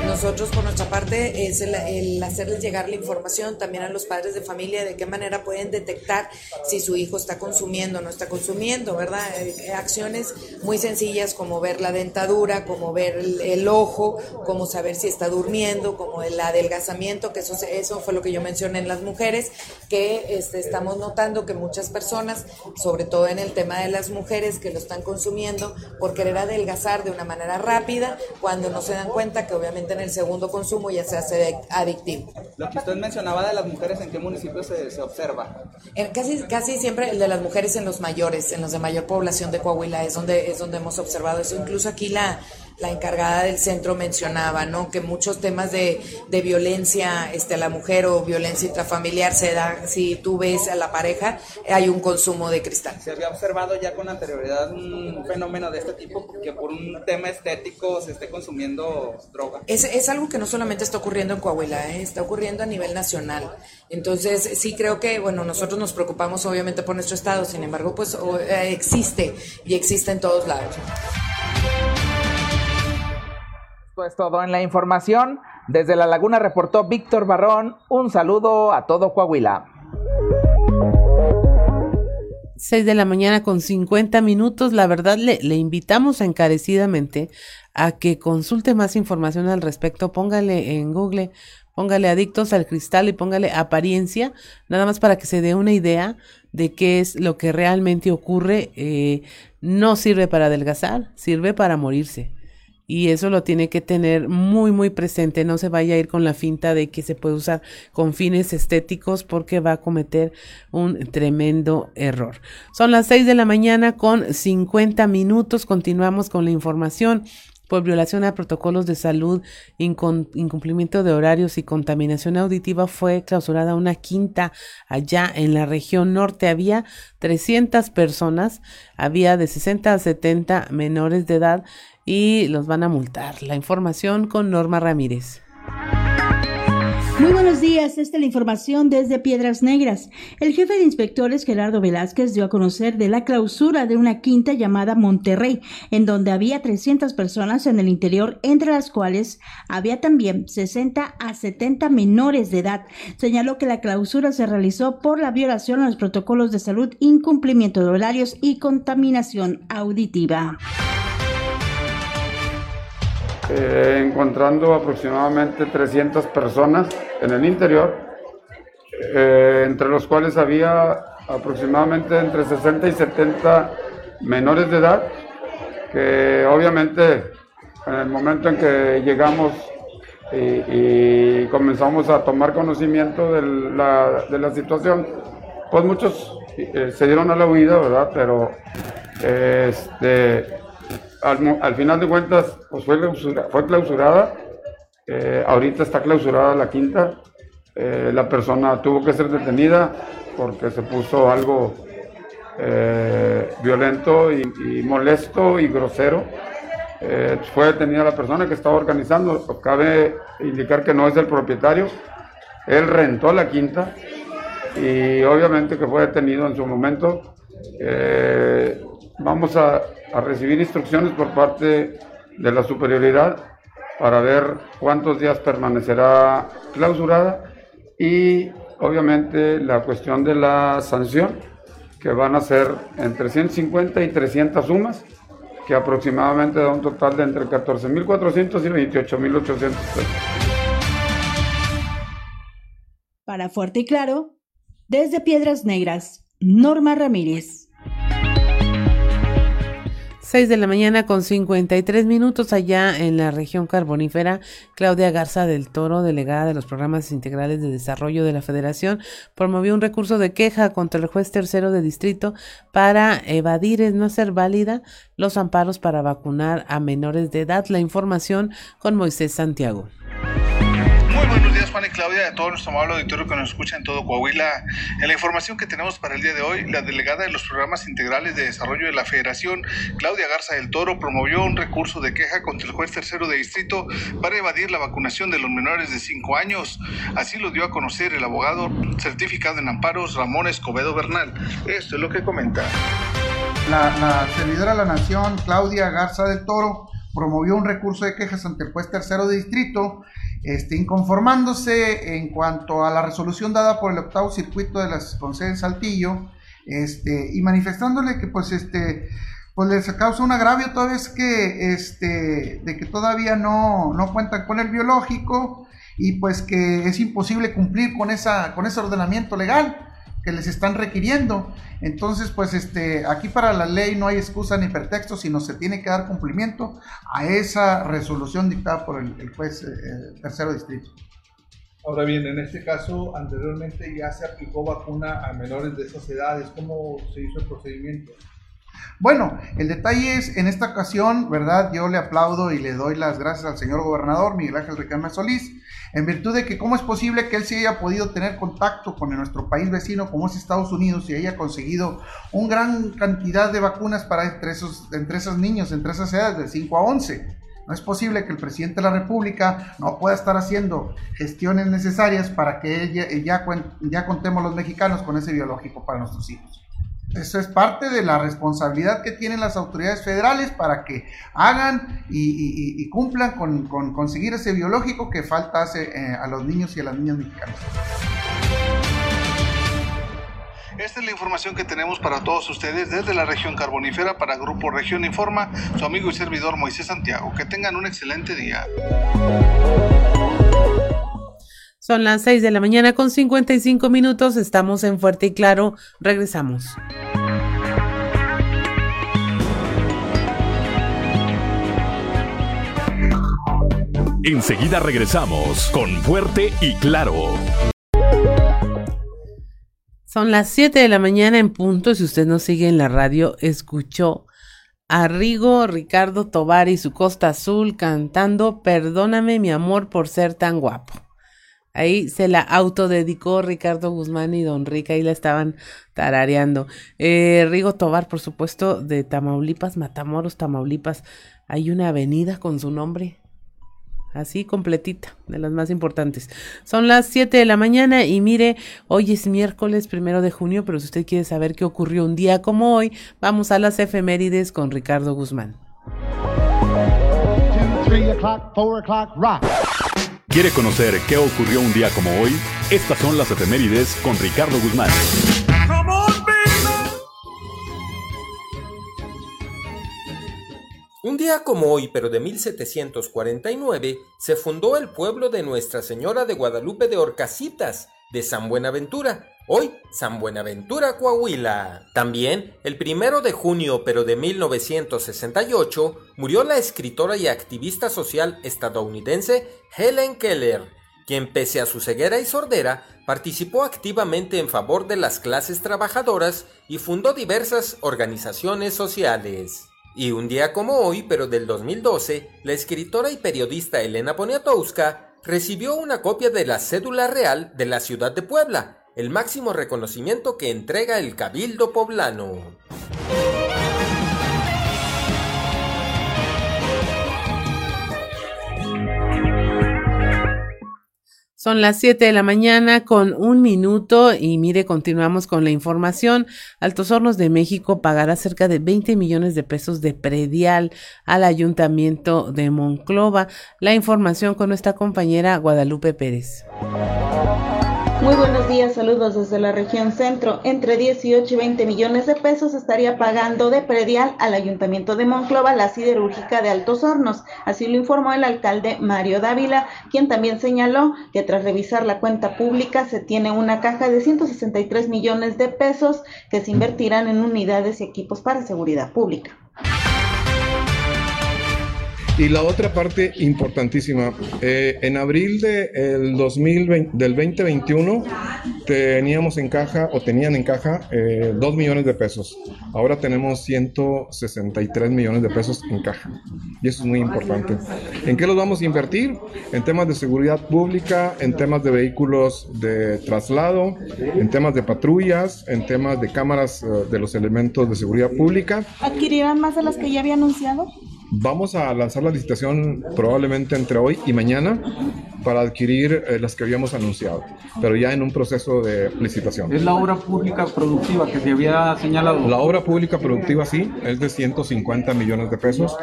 Nosotros por nuestra parte es el, hacerles llegar la información también a los padres de familia de qué manera pueden detectar si su hijo está consumiendo o no está consumiendo, ¿verdad? Eh, acciones muy sencillas como ver la dentadura, como ver el, ojo, como saber si está durmiendo, como el adelgazamiento, que eso, eso fue lo que yo mencioné en las mujeres, que este, estamos notando que muchas personas, sobre todo en el tema de las mujeres que lo están consumiendo por querer adelgazar de una manera rápida, cuando no se dan cuenta que obviamente el segundo consumo ya se hace adictivo. Lo que usted mencionaba de las mujeres, ¿en qué municipios se, se observa? En casi, casi siempre el de las mujeres en los mayores, en los de mayor población de Coahuila, es donde, es donde hemos observado eso. Incluso aquí la, la encargada del centro mencionaba, ¿no? Que muchos temas de, de, violencia este, a la mujer o violencia intrafamiliar se da, si tú ves a la pareja, hay un consumo de cristal. ¿Se había observado ya con anterioridad un fenómeno de este tipo que por un tema estético se esté consumiendo droga? Es, es algo que no solamente está ocurriendo en Coahuila, ¿eh? está ocurriendo a nivel nacional. Entonces, sí creo que, bueno, nosotros nos preocupamos obviamente por nuestro estado, sin embargo, pues eh, existe y existe en todos lados. Es todo en la información. Desde La Laguna reportó Víctor Barrón. Un saludo a todo Coahuila. 6 de la mañana con 50 minutos. La verdad, le, le, invitamos encarecidamente a que consulte más información al respecto. Póngale en Google, póngale adictos al cristal y póngale apariencia, nada más para que se dé una idea de qué es lo que realmente ocurre. Eh, no sirve para adelgazar, sirve para morirse y eso lo tiene que tener muy muy presente, no se vaya a ir con la finta de que se puede usar con fines estéticos porque va a cometer un tremendo error. Son las 6 de la mañana con 50 minutos, continuamos con la información por violación a protocolos de salud, incumplimiento de horarios y contaminación auditiva fue clausurada una quinta allá en la región norte. Había 300 personas, había de 60 a 70 menores de edad y los van a multar. La información con Norma Ramírez. Muy buenos días, esta es la información desde Piedras Negras. El jefe de inspectores Gerardo Velázquez dio a conocer de la clausura de una quinta llamada Monterrey, en donde había 300 personas en el interior, entre las cuales había también 60 a 70 menores de edad. Señaló que la clausura se realizó por la violación a los protocolos de salud, incumplimiento de horarios y contaminación auditiva. Eh, encontrando aproximadamente 300 personas en el interior, eh, entre los cuales había aproximadamente entre 60 y 70 menores de edad, que obviamente en el momento en que llegamos y, comenzamos a tomar conocimiento de la, de la situación, pues muchos eh, se dieron a la huida, ¿verdad? Pero este, al, final de cuentas, pues fue, clausurada. Eh, ahorita está clausurada la quinta. Eh, la persona tuvo que ser detenida porque se puso algo eh, violento y, molesto y grosero. Fue detenida la persona que estaba organizando. Cabe indicar que no es el propietario. Él rentó la quinta y obviamente que fue detenido en su momento. Vamos a, recibir instrucciones por parte de la superioridad para ver cuántos días permanecerá clausurada y obviamente la cuestión de la sanción, que van a ser entre 150 y 300 sumas, que aproximadamente da un total de entre 14.400 y 28.800 pesos. Para Fuerte y Claro, desde Piedras Negras, Norma Ramírez. 6 de la mañana con 53 minutos allá en la región carbonífera. Claudia Garza del Toro, delegada de los programas integrales de desarrollo de la Federación, promovió un recurso de queja contra el juez tercero de distrito para evadir, es no ser válida, los amparos para vacunar a menores de edad. La información con Moisés Santiago. Muy buenos días, Juan y Claudia, de todo nuestro amable auditorio que nos escucha en todo Coahuila. En la información que tenemos para el día de hoy, la delegada de los programas integrales de desarrollo de la Federación, Claudia Garza del Toro, promovió un recurso de queja contra el juez tercero de distrito para evadir la vacunación de los menores de 5 años. Así lo dio a conocer el abogado certificado en amparos Ramón Escobedo Bernal. Esto es lo que comenta. La, la servidora de la Nación, Claudia Garza del Toro, promovió un recurso de quejas ante el juez tercero de distrito este, inconformándose en cuanto a la resolución dada por el octavo circuito de las de Saltillo, este, y manifestándole que pues este pues les causa un agravio toda vez que este de que todavía no, no cuentan con el biológico y pues que es imposible cumplir con esa con ese ordenamiento legal que les están requiriendo. Entonces, pues este, aquí para la ley no hay excusa ni pretexto, sino se tiene que dar cumplimiento a esa resolución dictada por el, juez eh, tercero distrito. Ahora bien, en este caso, anteriormente ya se aplicó vacuna a menores de esas edades. ¿Cómo se hizo el procedimiento? Bueno, el detalle es, en esta ocasión, ¿verdad? Yo le aplaudo y le doy las gracias al señor gobernador Miguel Ángel Ricardo Solís, en virtud de que cómo es posible que él sí haya podido tener contacto con nuestro país vecino como es Estados Unidos y haya conseguido una gran cantidad de vacunas para entre esos, entre esos niños, entre esas edades de 5 a 11. No es posible que el presidente de la República no pueda estar haciendo gestiones necesarias para que ya, ya, ya contemos los mexicanos con ese biológico para nuestros hijos. Eso es parte de la responsabilidad que tienen las autoridades federales para que hagan y, cumplan con, conseguir ese biológico que falta eh, a los niños y a las niñas mexicanas. Esta es la información que tenemos para todos ustedes desde la región carbonífera para Grupo Región Informa, su amigo y servidor Moisés Santiago. Que tengan un excelente día. Son las 6 de la mañana con 55 minutos. Estamos en Fuerte y Claro. Regresamos. Enseguida regresamos con Fuerte y Claro. Son las 7 de la mañana en punto. Si usted nos sigue en la radio, escuchó a Rigo Ricardo Tobar y su Costa Azul cantando Perdóname mi amor por ser tan guapo. Ahí se la autodedicó Ricardo Guzmán y Don Rica, ahí la estaban tarareando. Eh, Rigo Tobar, por supuesto, de Tamaulipas, Matamoros, Tamaulipas. Hay una avenida con su nombre. Así completita, de las más importantes. Son las 7 de la mañana y mire, hoy es miércoles primero de junio, pero si usted quiere saber qué ocurrió un día como hoy, vamos a las efemérides con Ricardo Guzmán. ¿Quiere conocer qué ocurrió un día como hoy? Estas son las efemérides con Ricardo Guzmán. Un día como hoy, pero de 1749, se fundó el pueblo de Nuestra Señora de Guadalupe de Orcasitas, de San Buenaventura, hoy San Buenaventura, Coahuila. También, el primero de junio, pero de 1968, murió la escritora y activista social estadounidense Helen Keller, quien pese a su ceguera y sordera, participó activamente en favor de las clases trabajadoras y fundó diversas organizaciones sociales. Y un día como hoy, pero del 2012, la escritora y periodista Elena Poniatowska recibió una copia de la cédula real de la ciudad de Puebla, el máximo reconocimiento que entrega el Cabildo Poblano. Son las 7 de la mañana con un minuto y mire, continuamos con la información. Altos Hornos de México pagará cerca de 20 millones de pesos de predial al ayuntamiento de Monclova. La información con nuestra compañera Guadalupe Pérez. Muy buenos días, saludos desde la región centro. Entre 18 y 20 millones de pesos estaría pagando de predial al Ayuntamiento de Monclova la siderúrgica de Altos Hornos. Así lo informó el alcalde Mario Dávila, quien también señaló que tras revisar la cuenta pública se tiene una caja de 163 millones de pesos que se invertirán en unidades y equipos para seguridad pública. Y la otra parte importantísima, eh, en abril de el 2020, del 2021 teníamos en caja o tenían en caja eh, 2 millones de pesos. Ahora tenemos 163 millones de pesos en caja. Y eso es muy importante. ¿En qué los vamos a invertir? En temas de seguridad pública, en temas de vehículos de traslado, en temas de patrullas, en temas de cámaras eh, de los elementos de seguridad pública. ¿Adquirirán más de las que ya había anunciado? Vamos a lanzar la licitación probablemente entre hoy y mañana para adquirir eh, las que habíamos anunciado, pero ya en un proceso de licitación. ¿Es la obra pública productiva que se había señalado? La obra pública productiva sí, es de 150 millones de pesos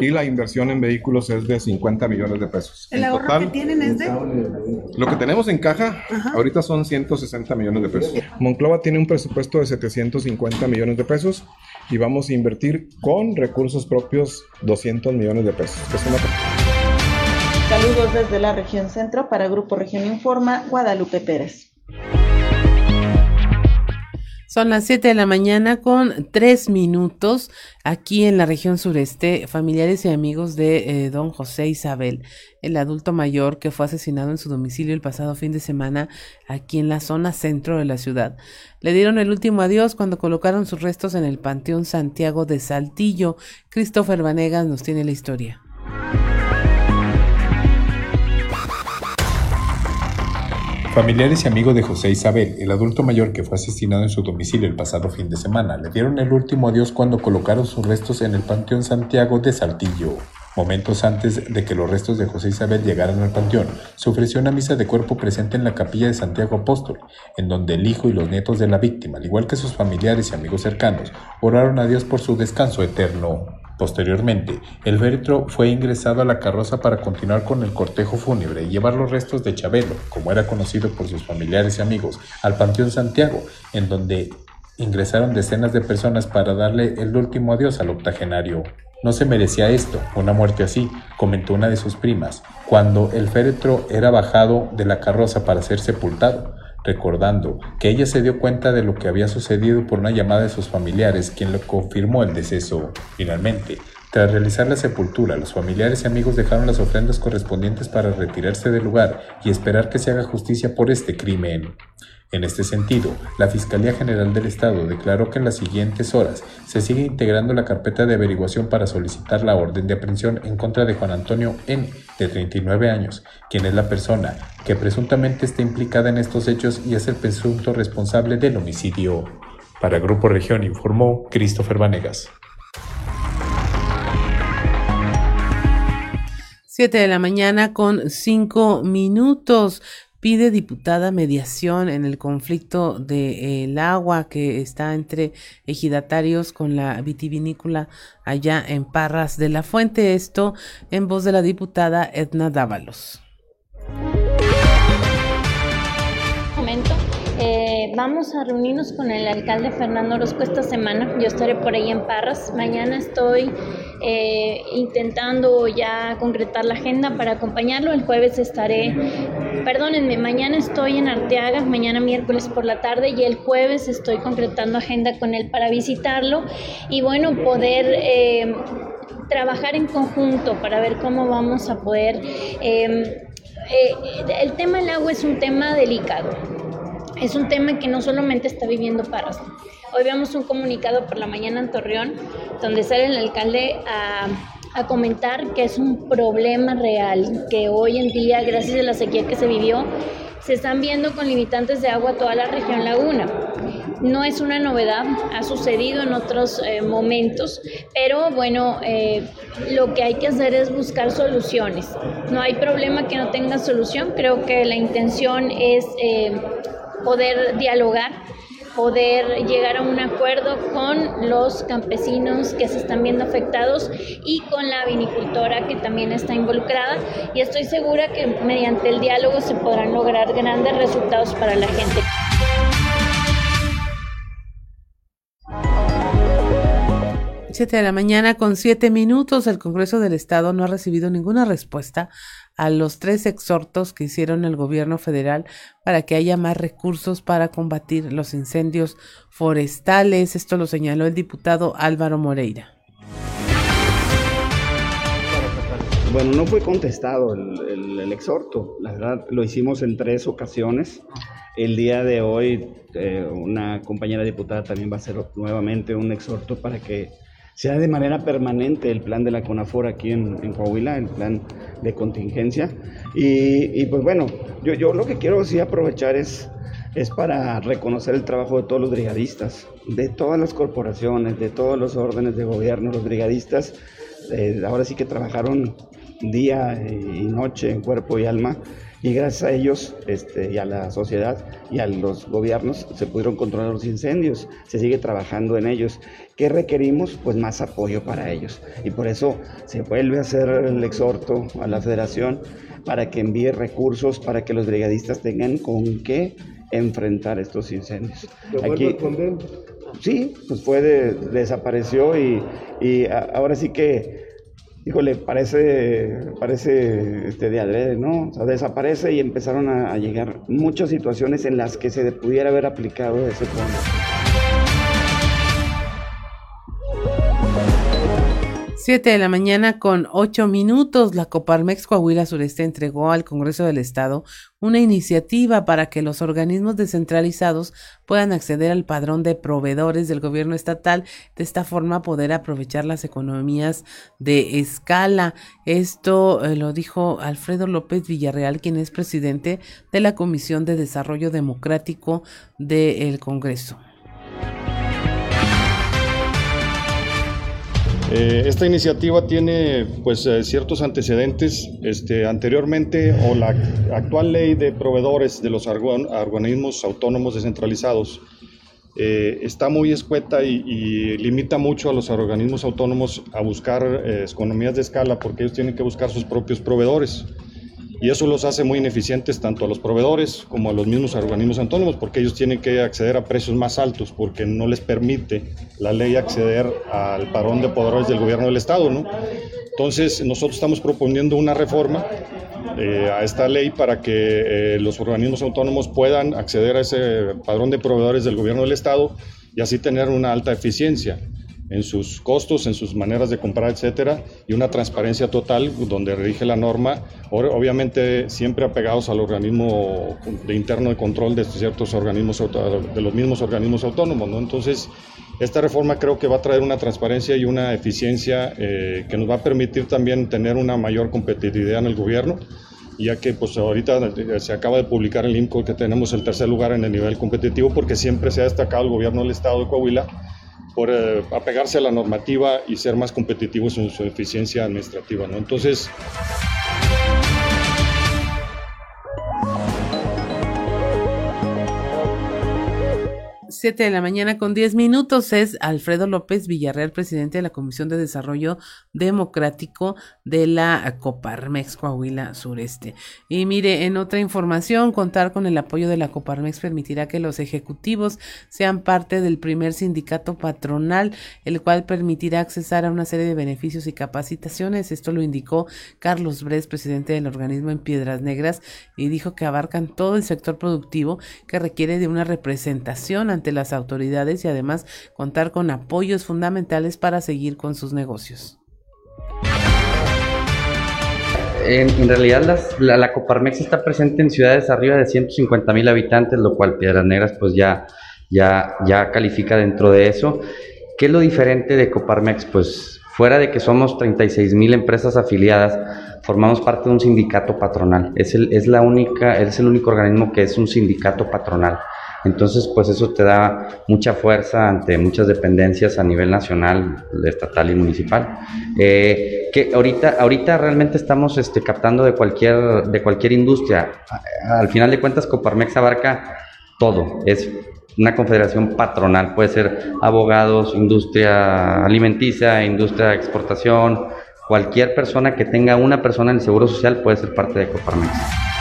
y la inversión en vehículos es de 50 millones de pesos. ¿El ahorro que tienen es de? Lo que tenemos en caja ahorita son 160 millones de pesos. Monclova tiene un presupuesto de 750 millones de pesos y vamos a invertir con recursos propios 200 millones de pesos. Saludos desde la región centro para Grupo Región Informa, Guadalupe Pérez. Son las 7 de la mañana con 3 minutos aquí en la región sureste. Familiares y amigos de eh, don José Isabel, el adulto mayor que fue asesinado en su domicilio el pasado fin de semana aquí en la zona centro de la ciudad. Le dieron el último adiós cuando colocaron sus restos en el Panteón Santiago de Saltillo. Christopher Vanegas nos tiene la historia. Familiares y amigos de José Isabel, el adulto mayor que fue asesinado en su domicilio el pasado fin de semana, le dieron el último adiós cuando colocaron sus restos en el Panteón Santiago de Saltillo. Momentos antes de que los restos de José Isabel llegaran al panteón, se ofreció una misa de cuerpo presente en la capilla de Santiago Apóstol, en donde el hijo y los nietos de la víctima, al igual que sus familiares y amigos cercanos, oraron a Dios por su descanso eterno. Posteriormente, el féretro fue ingresado a la carroza para continuar con el cortejo fúnebre y llevar los restos de Chabelo, como era conocido por sus familiares y amigos, al Panteón Santiago, en donde ingresaron decenas de personas para darle el último adiós al octogenario. No se merecía esto, una muerte así, comentó una de sus primas, cuando el féretro era bajado de la carroza para ser sepultado, recordando que ella se dio cuenta de lo que había sucedido por una llamada de sus familiares, quien le confirmó el deceso. Finalmente, tras realizar la sepultura, los familiares y amigos dejaron las ofrendas correspondientes para retirarse del lugar y esperar que se haga justicia por este crimen. En este sentido, la Fiscalía General del Estado declaró que en las siguientes horas se sigue integrando la carpeta de averiguación para solicitar la orden de aprehensión en contra de Juan Antonio N., de 39 años, quien es la persona que presuntamente está implicada en estos hechos y es el presunto responsable del homicidio. Para Grupo Región informó Christopher Vanegas. 7 de la mañana con 5 minutos. Pide diputada mediación en el conflicto del agua que está entre ejidatarios con la vitivinícola allá en Parras de la Fuente. Esto en voz de la diputada Edna Dávalos. Vamos a reunirnos con el alcalde Fernando Orozco esta semana. Yo estaré por ahí en Parras. Mañana estoy eh, intentando ya concretar la agenda para acompañarlo. El jueves estaré, perdónenme, mañana estoy en Arteaga, mañana miércoles por la tarde y el jueves estoy concretando agenda con él para visitarlo y bueno, poder... Eh, trabajar en conjunto para ver cómo vamos a poder eh, eh, el tema del agua es un tema delicado. Es un tema que no solamente está viviendo Parras. Hoy vemos un comunicado por la mañana en Torreón, donde sale el alcalde a, comentar que es un problema real, que hoy en día, gracias a la sequía que se vivió, se están viendo con limitantes de agua toda la región laguna. No es una novedad, ha sucedido en otros eh, momentos, pero bueno, eh, lo que hay que hacer es buscar soluciones. No hay problema que no tenga solución, creo que la intención es eh, poder dialogar poder llegar a un acuerdo con los campesinos que se están viendo afectados y con la vinicultora que también está involucrada y estoy segura que mediante el diálogo se podrán lograr grandes resultados para la gente. Siete de la mañana con siete minutos, el Congreso del Estado no ha recibido ninguna respuesta a los tres exhortos que hicieron el gobierno federal para que haya más recursos para combatir los incendios forestales. Esto lo señaló el diputado Álvaro Moreira. Bueno, no fue contestado el, exhorto, la verdad lo hicimos en tres ocasiones. El día de hoy eh, una compañera diputada también va a hacer nuevamente un exhorto para que sea de manera permanente el plan de la CONAFOR aquí en, Coahuila, el plan de contingencia. Y, pues bueno, yo, yo lo que quiero sí aprovechar es, es para reconocer el trabajo de todos los brigadistas, de todas las corporaciones, de todos los órdenes de gobierno, los brigadistas, eh, ahora sí que trabajaron día y noche en cuerpo y alma y gracias a ellos este, y a la sociedad y a los gobiernos se pudieron controlar los incendios, se sigue trabajando en ellos. ¿Qué requerimos? Pues más apoyo para ellos. Y por eso se vuelve a hacer el exhorto a la federación para que envíe recursos para que los brigadistas tengan con qué enfrentar estos incendios. Aquí, sí, pues fue desapareció y, y ahora sí que híjole, parece, parece este, de adrede, ¿no? O sea, desaparece y empezaron a, llegar muchas situaciones en las que se pudiera haber aplicado ese fondo. 7 de la mañana con 8 minutos, la Coparmex Coahuila Sureste entregó al Congreso del Estado una iniciativa para que los organismos descentralizados puedan acceder al padrón de proveedores del gobierno estatal, de esta forma poder aprovechar las economías de escala. Esto eh, lo dijo Alfredo López Villarreal, quien es presidente de la Comisión de Desarrollo Democrático del Congreso. Eh, esta iniciativa tiene pues eh, ciertos antecedentes. Este, anteriormente o la actual ley de proveedores de los organismos autónomos descentralizados eh, está muy escueta y, limita mucho a los organismos autónomos a buscar economías de escala porque ellos tienen que buscar sus propios proveedores y eso los hace muy ineficientes tanto a los proveedores como a los mismos organismos autónomos porque ellos tienen que acceder a precios más altos porque no les permite la ley acceder al parón de poderes del gobierno del estado, ¿no? Entonces nosotros estamos proponiendo una reforma eh, a esta ley para que eh, los organismos autónomos puedan acceder a ese padrón de proveedores del gobierno del estado y así tener una alta eficiencia en sus costos, en sus maneras de comprar, etcétera, y una transparencia total donde rige la norma, obviamente siempre apegados al organismo de interno de control de ciertos organismos, de los mismos organismos autónomos, ¿no? Entonces, esta reforma creo que va a traer una transparencia y una eficiencia eh, que nos va a permitir también tener una mayor competitividad en el gobierno ya que pues ahorita se acaba de publicar el INCO que tenemos el tercer lugar en el nivel competitivo porque siempre se ha destacado el gobierno del estado de Coahuila por eh, apegarse a la normativa y ser más competitivos en su eficiencia administrativa. ¿no? Entonces, 7 de la mañana con 10 minutos es Alfredo López Villarreal, presidente de la Comisión de Desarrollo Democrático de la Coparmex Coahuila Sureste. Y mire, en otra información, contar con el apoyo de la Coparmex permitirá que los ejecutivos sean parte del primer sindicato patronal, el cual permitirá accesar a una serie de beneficios y capacitaciones. Esto lo indicó Carlos Bres, presidente del organismo en Piedras Negras, y dijo que abarcan todo el sector productivo que requiere de una representación ante las autoridades y además contar con apoyos fundamentales para seguir con sus negocios. En, realidad la, Coparmex está presente en ciudades arriba de 150 mil habitantes, lo cual Piedras Negras pues ya, ya, ya califica dentro de eso. ¿Qué es lo diferente de Coparmex? Pues fuera de que somos 36 mil empresas afiliadas, formamos parte de un sindicato patronal. Es el, es la única, es el único organismo que es un sindicato patronal. Entonces, pues eso te da mucha fuerza ante muchas dependencias a nivel nacional, estatal y municipal. Eh, que ahorita, ahorita realmente estamos este, captando de cualquier, de cualquier industria. Al final de cuentas, Coparmex abarca todo. Es una confederación patronal, puede ser abogados, industria alimenticia, industria de exportación, cualquier persona que tenga una persona en el Seguro Social puede ser parte de Coparmex.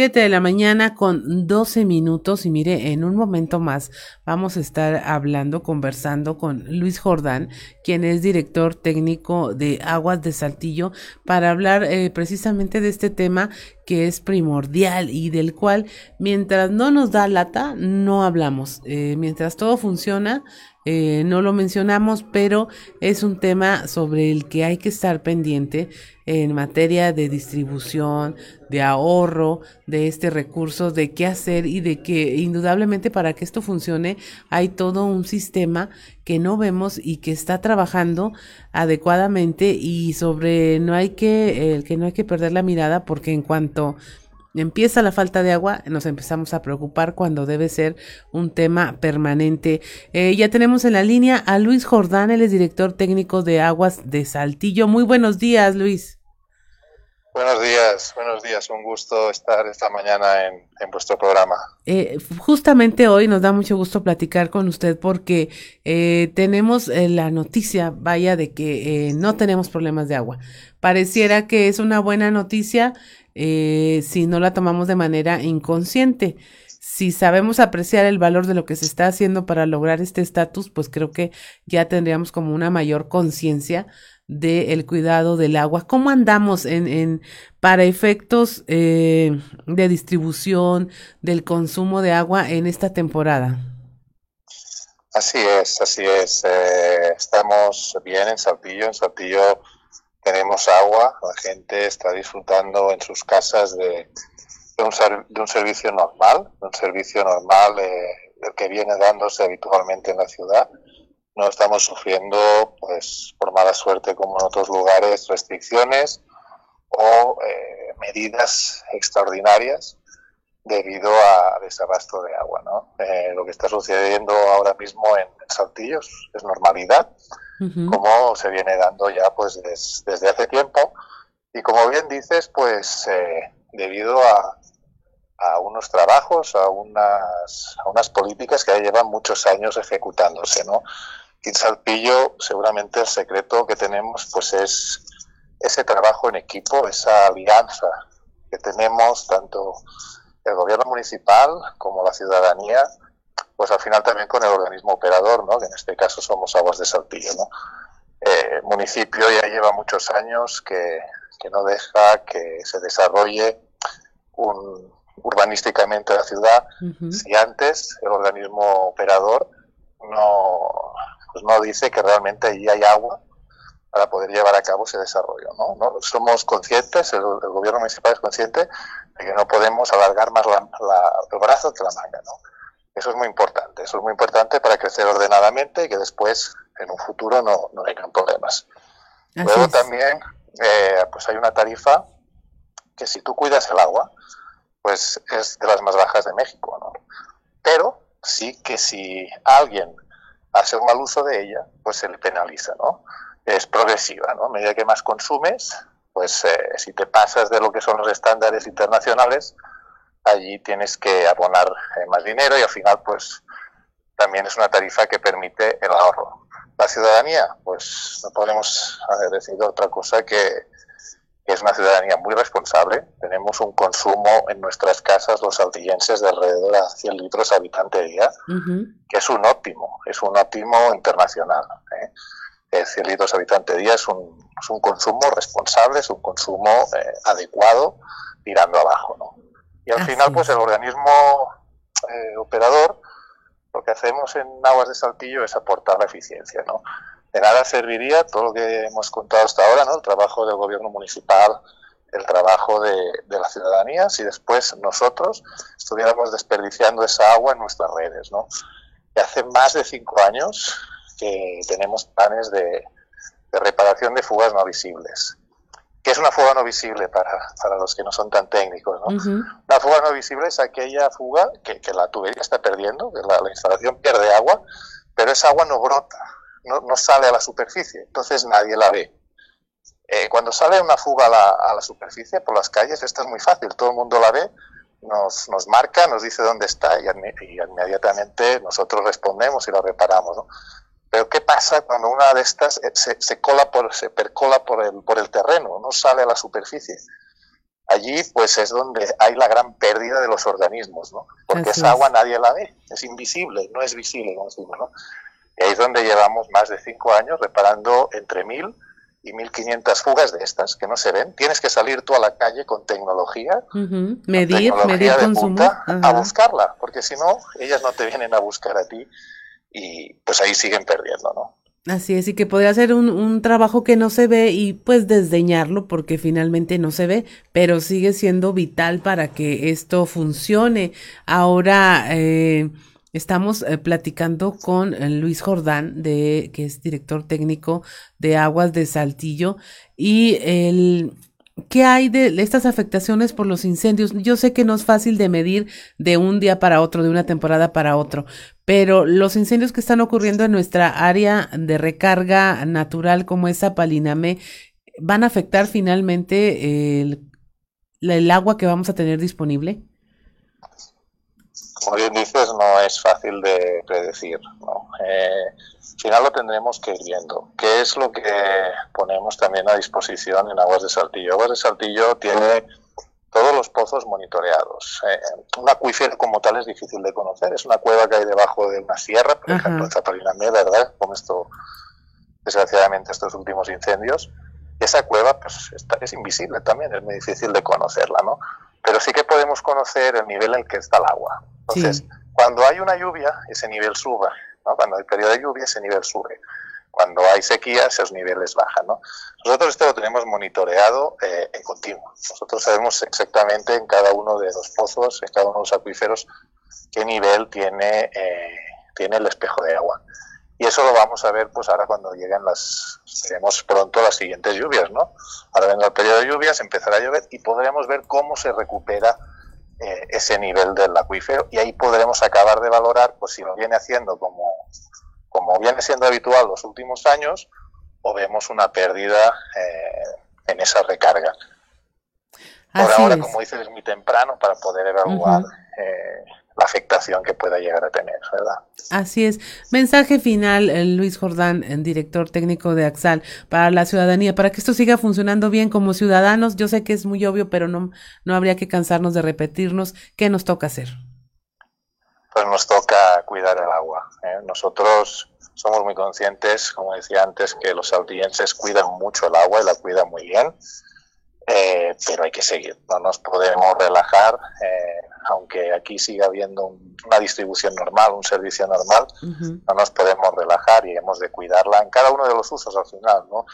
7 de la mañana con 12 minutos y mire, en un momento más vamos a estar hablando, conversando con Luis Jordán, quien es director técnico de Aguas de Saltillo, para hablar eh, precisamente de este tema que es primordial y del cual mientras no nos da lata, no hablamos. Eh, mientras todo funciona, eh, no lo mencionamos, pero es un tema sobre el que hay que estar pendiente en materia de distribución, de ahorro de este recurso, de qué hacer y de que indudablemente para que esto funcione hay todo un sistema que no vemos y que está trabajando adecuadamente y sobre no hay que el que no hay que perder la mirada porque en cuanto empieza la falta de agua, nos empezamos a preocupar cuando debe ser un tema permanente. Eh, ya tenemos en la línea a Luis Jordán, él es director técnico de Aguas de Saltillo. Muy buenos días, Luis. Buenos días, buenos días. Un gusto estar esta mañana en, vuestro programa. Eh, justamente hoy nos da mucho gusto platicar con usted porque eh, tenemos la noticia, vaya, de que no tenemos problemas de agua. Pareciera que es una buena noticia eh, si no la tomamos de manera inconsciente. Si sabemos apreciar el valor de lo que se está haciendo para lograr este estatus, pues creo que ya tendríamos como una mayor conciencia del cuidado del agua. ¿Cómo andamos en, en para efectos eh, de distribución del consumo de agua en esta temporada? Así es, así es. Eh, estamos bien en Saltillo. En Saltillo tenemos agua, la gente está disfrutando en sus casas de, un, de un, servicio normal, de un servicio normal eh, del que viene dándose habitualmente en la ciudad. No estamos sufriendo, pues, por mala suerte como en otros lugares, restricciones o eh, medidas extraordinarias debido a desabasto de agua. ¿no? Eh, lo que está sucediendo ahora mismo en, Saltillos es normalidad como se viene dando ya pues desde hace tiempo. Y como bien dices, pues eh, debido a, a, unos trabajos, a unas, a unas políticas que ya llevan muchos años ejecutándose, ¿no? en Salpillo seguramente el secreto que tenemos pues es ese trabajo en equipo, esa alianza que tenemos tanto el gobierno municipal como la ciudadanía pues al final también con el organismo operador, ¿no? que en este caso somos Aguas de Saltillo. ¿no? Eh, municipio ya lleva muchos años que, no deja que se desarrolle un, urbanísticamente la ciudad si antes el organismo operador no, pues no dice que realmente allí hay agua para poder llevar a cabo ese desarrollo. ¿no? somos conscientes, el, gobierno municipal es consciente de que no podemos alargar más la, el brazo que la manga. ¿no? Eso es muy importante, eso es muy importante para crecer ordenadamente y que después, en un futuro, no, no tengan problemas. Luego también, eh, pues hay una tarifa que si tú cuidas el agua, pues es de las más bajas de México, ¿no? Pero sí que si alguien hace un mal uso de ella, pues se le penaliza, ¿no? Es progresiva, ¿no? A medida que más consumes, pues eh, si te pasas de lo que son los estándares internacionales, allí tienes que abonar eh, más dinero y al final pues también es una tarifa que permite el ahorro. La ciudadanía, pues no podemos decir otra cosa que, que es una ciudadanía muy responsable. Tenemos un consumo en nuestras casas, los altillenses, de alrededor a 100 litros habitante día, que es un óptimo, es un óptimo internacional. ¿eh? 100 litros habitante día es un, es un consumo responsable, es un consumo eh, adecuado, tirando abajo. ¿no? Y al final, pues el organismo eh, operador lo que hacemos en Aguas de Saltillo es aportar la eficiencia, ¿no? De nada serviría todo lo que hemos contado hasta ahora, ¿no? El trabajo del gobierno municipal, el trabajo de, la ciudadanía, si después nosotros estuviéramos desperdiciando esa agua en nuestras redes, ¿no? Y hace más de cinco años que tenemos planes de reparación de fugas no visibles que es una fuga no visible para, para los que no son tan técnicos. ¿no? La fuga no visible es aquella fuga que, que la tubería está perdiendo, que la, instalación pierde agua, pero esa agua no brota, no, no sale a la superficie, entonces nadie la ve. Eh, cuando sale una fuga a la, a la, superficie por las calles, esto es muy fácil, todo el mundo la ve, nos, nos marca, nos dice dónde está y, y inmediatamente nosotros respondemos y la reparamos. ¿no? Pero ¿qué pasa cuando una de estas eh, se, se, cola por, se percola por el, por el terreno, no sale a la superficie? Allí pues es donde hay la gran pérdida de los organismos, ¿no? Porque esa agua nadie la ve, es invisible, no es visible, como decimos, ¿no? Y ahí es donde llevamos más de cinco años reparando entre mil y mil quinientas fugas de estas que no se ven. Tienes que salir tú a la calle con tecnología, medir, medir consumo, a buscarla, porque si no, ellas no te vienen a buscar a ti y pues ahí siguen perdiendo, ¿no? Así es, y que podría ser un, un, trabajo que no se ve y pues desdeñarlo porque finalmente no se ve, pero sigue siendo vital para que esto funcione. Ahora eh, estamos eh, platicando con eh, Luis Jordán, de, que es director técnico de Aguas de Saltillo, y el ¿Qué hay de estas afectaciones por los incendios? Yo sé que no es fácil de medir de un día para otro, de una temporada para otro, pero los incendios que están ocurriendo en nuestra área de recarga natural como esa Paliname van a afectar finalmente el, el agua que vamos a tener disponible? Como bien dices, no es fácil de predecir. ¿no? Eh, al final lo tendremos que ir viendo. ¿Qué es lo que ponemos también a disposición en Aguas de Saltillo? Aguas de Saltillo tiene todos los pozos monitoreados. Eh, un acuífero como tal es difícil de conocer. Es una cueva que hay debajo de una sierra, por ejemplo, en Zapalinamé, ¿verdad? Como esto, desgraciadamente, estos últimos incendios. Y esa cueva pues, está, es invisible también, es muy difícil de conocerla, ¿no? Pero sí que podemos conocer el nivel en el que está el agua. Entonces, cuando hay una lluvia, ese nivel sube. ¿no? Cuando hay periodo de lluvia, ese nivel sube. Cuando hay sequía, esos niveles bajan. ¿no? Nosotros esto lo tenemos monitoreado eh, en continuo. Nosotros sabemos exactamente en cada uno de los pozos, en cada uno de los acuíferos, qué nivel tiene, eh, tiene el espejo de agua. Y eso lo vamos a ver pues ahora cuando lleguen las, veremos pronto las siguientes lluvias, ¿no? Ahora vendrá el periodo de lluvias, empezará a llover y podremos ver cómo se recupera eh, ese nivel del acuífero y ahí podremos acabar de valorar pues si lo viene haciendo como, como viene siendo habitual los últimos años o vemos una pérdida eh, en esa recarga. Por ahora, como dices, es muy temprano para poder evaluar eh, la afectación que pueda llegar a tener, ¿verdad? Así es. Mensaje final, eh, Luis Jordán, el director técnico de Axal, para la ciudadanía, para que esto siga funcionando bien como ciudadanos. Yo sé que es muy obvio, pero no, no habría que cansarnos de repetirnos. ¿Qué nos toca hacer? Pues nos toca cuidar el agua. ¿eh? Nosotros somos muy conscientes, como decía antes, que los saltillenses cuidan mucho el agua y la cuidan muy bien. Eh, pero hay que seguir, no nos podemos relajar, eh, aunque aquí siga habiendo una distribución normal, un servicio normal, no nos podemos relajar y hemos de cuidarla en cada uno de los usos al final, ¿no?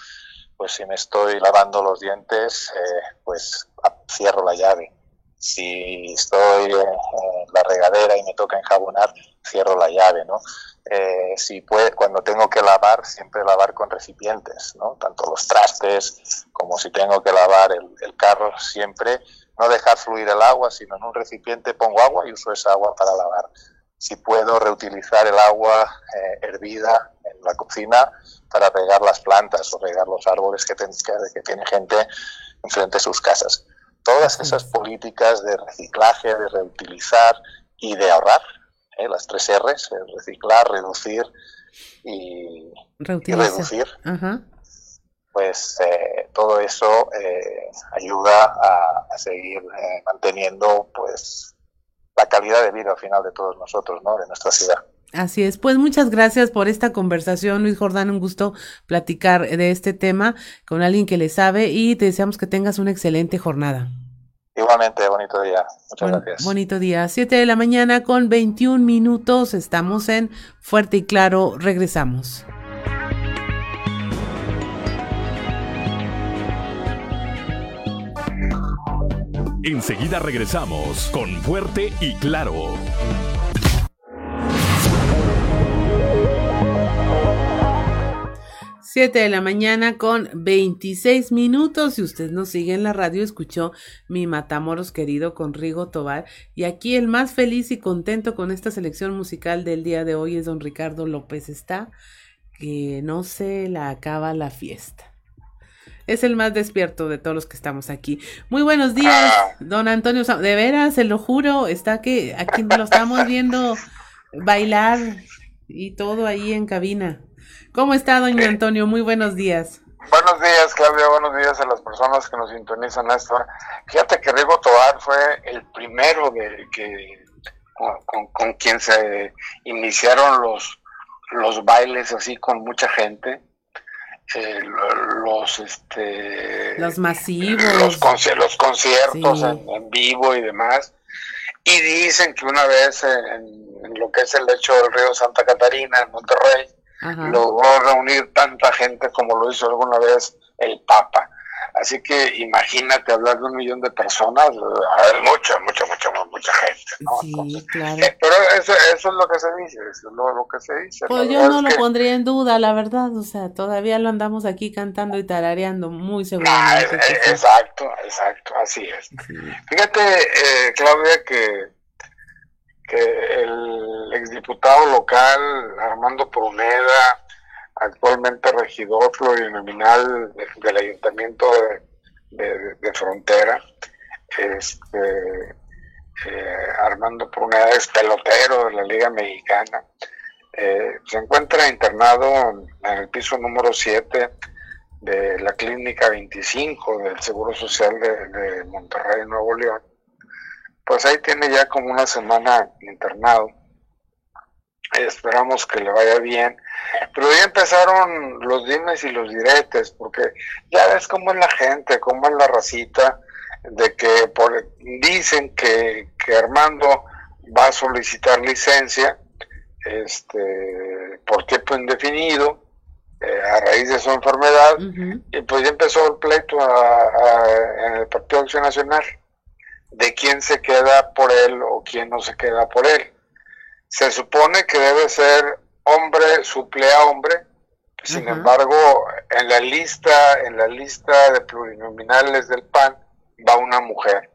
Pues si me estoy lavando los dientes, eh, pues cierro la llave. Si estoy en la regadera y me toca enjabonar, cierro la llave, ¿no? Eh, si puede, cuando tengo que lavar, siempre lavar con recipientes, ¿no? Tanto los trastes como si tengo que lavar el, carro, siempre no dejar fluir el agua, sino en un recipiente pongo agua y uso esa agua para lavar. Si puedo reutilizar el agua eh, hervida en la cocina para regar las plantas o regar los árboles que, que, tiene gente enfrente de sus casas. Todas esas políticas de reciclaje, de reutilizar y de ahorrar, ¿eh? las tres R's, reciclar, reducir y, reducir, pues eh, todo eso eh, ayuda a, seguir manteniendo pues la calidad de vida al final de todos nosotros, ¿no? De nuestra ciudad. Así es, pues muchas gracias por esta conversación, Luis Jordán, un gusto platicar de este tema con alguien que le sabe y te deseamos que tengas una excelente jornada. Igualmente, bonito día. Muchas gracias. Bonito día. Siete de la mañana con 21 minutos. Estamos en Fuerte y Claro. Regresamos. Enseguida regresamos con Fuerte y Claro. 7 de la mañana con 26 minutos. Si usted nos sigue en la radio, escuchó mi Matamoros querido con Rigo Tobar. Y aquí el más feliz y contento con esta selección musical del día de hoy es don Ricardo López Está, que no se la acaba la fiesta. Es el más despierto de todos los que estamos aquí. Muy buenos días, don Antonio. De veras, se lo juro, está que aquí lo estamos viendo bailar y todo ahí en cabina. ¿Cómo está, doña Antonio? Muy buenos días. Buenos días, Claudia. Buenos días a las personas que nos sintonizan a esta hora. Fíjate que Rigo Tobar fue el primero de que con, quien se iniciaron los, los bailes así con mucha gente. Eh, los este los masivos los, conciertos en, vivo y demás y dicen que una vez en, en, lo que es el lecho del río Santa Catarina en Monterrey logró reunir tanta gente como lo hizo alguna vez el Papa. Así que imagínate hablar de un millón de personas, ver, mucha, mucha, mucha, mucha gente. Sí, claro. Eh, pero eso, eso, es lo que se dice, eso es lo, que se dice. Pues yo no lo pondría en duda, la verdad, o sea, todavía lo andamos aquí cantando y tarareando, muy seguramente. Ah, exacto, exacto, así es. Fíjate, eh, Claudia, que que el exdiputado local Armando Pruneda, actualmente regidor plurinominal del Ayuntamiento de, Frontera, este, eh, Armando Pruneda es pelotero de la Liga Mexicana, eh, se encuentra internado en el piso número 7 de la Clínica 25 del Seguro Social de Monterrey, Nuevo León pues ahí tiene ya como una semana internado. Esperamos que le vaya bien. Pero ya empezaron los dimes y los diretes, porque ya ves cómo es la gente, cómo es la racita, de que por, dicen que, Armando va a solicitar licencia este, por tiempo indefinido eh, a raíz de su enfermedad, y pues ya empezó el pleito en el Partido Acción Nacional de quién se queda por él o quién no se queda por él. Se supone que debe ser hombre suple a hombre, sin embargo, en la lista, en la lista de plurinominales del PAN va una mujer.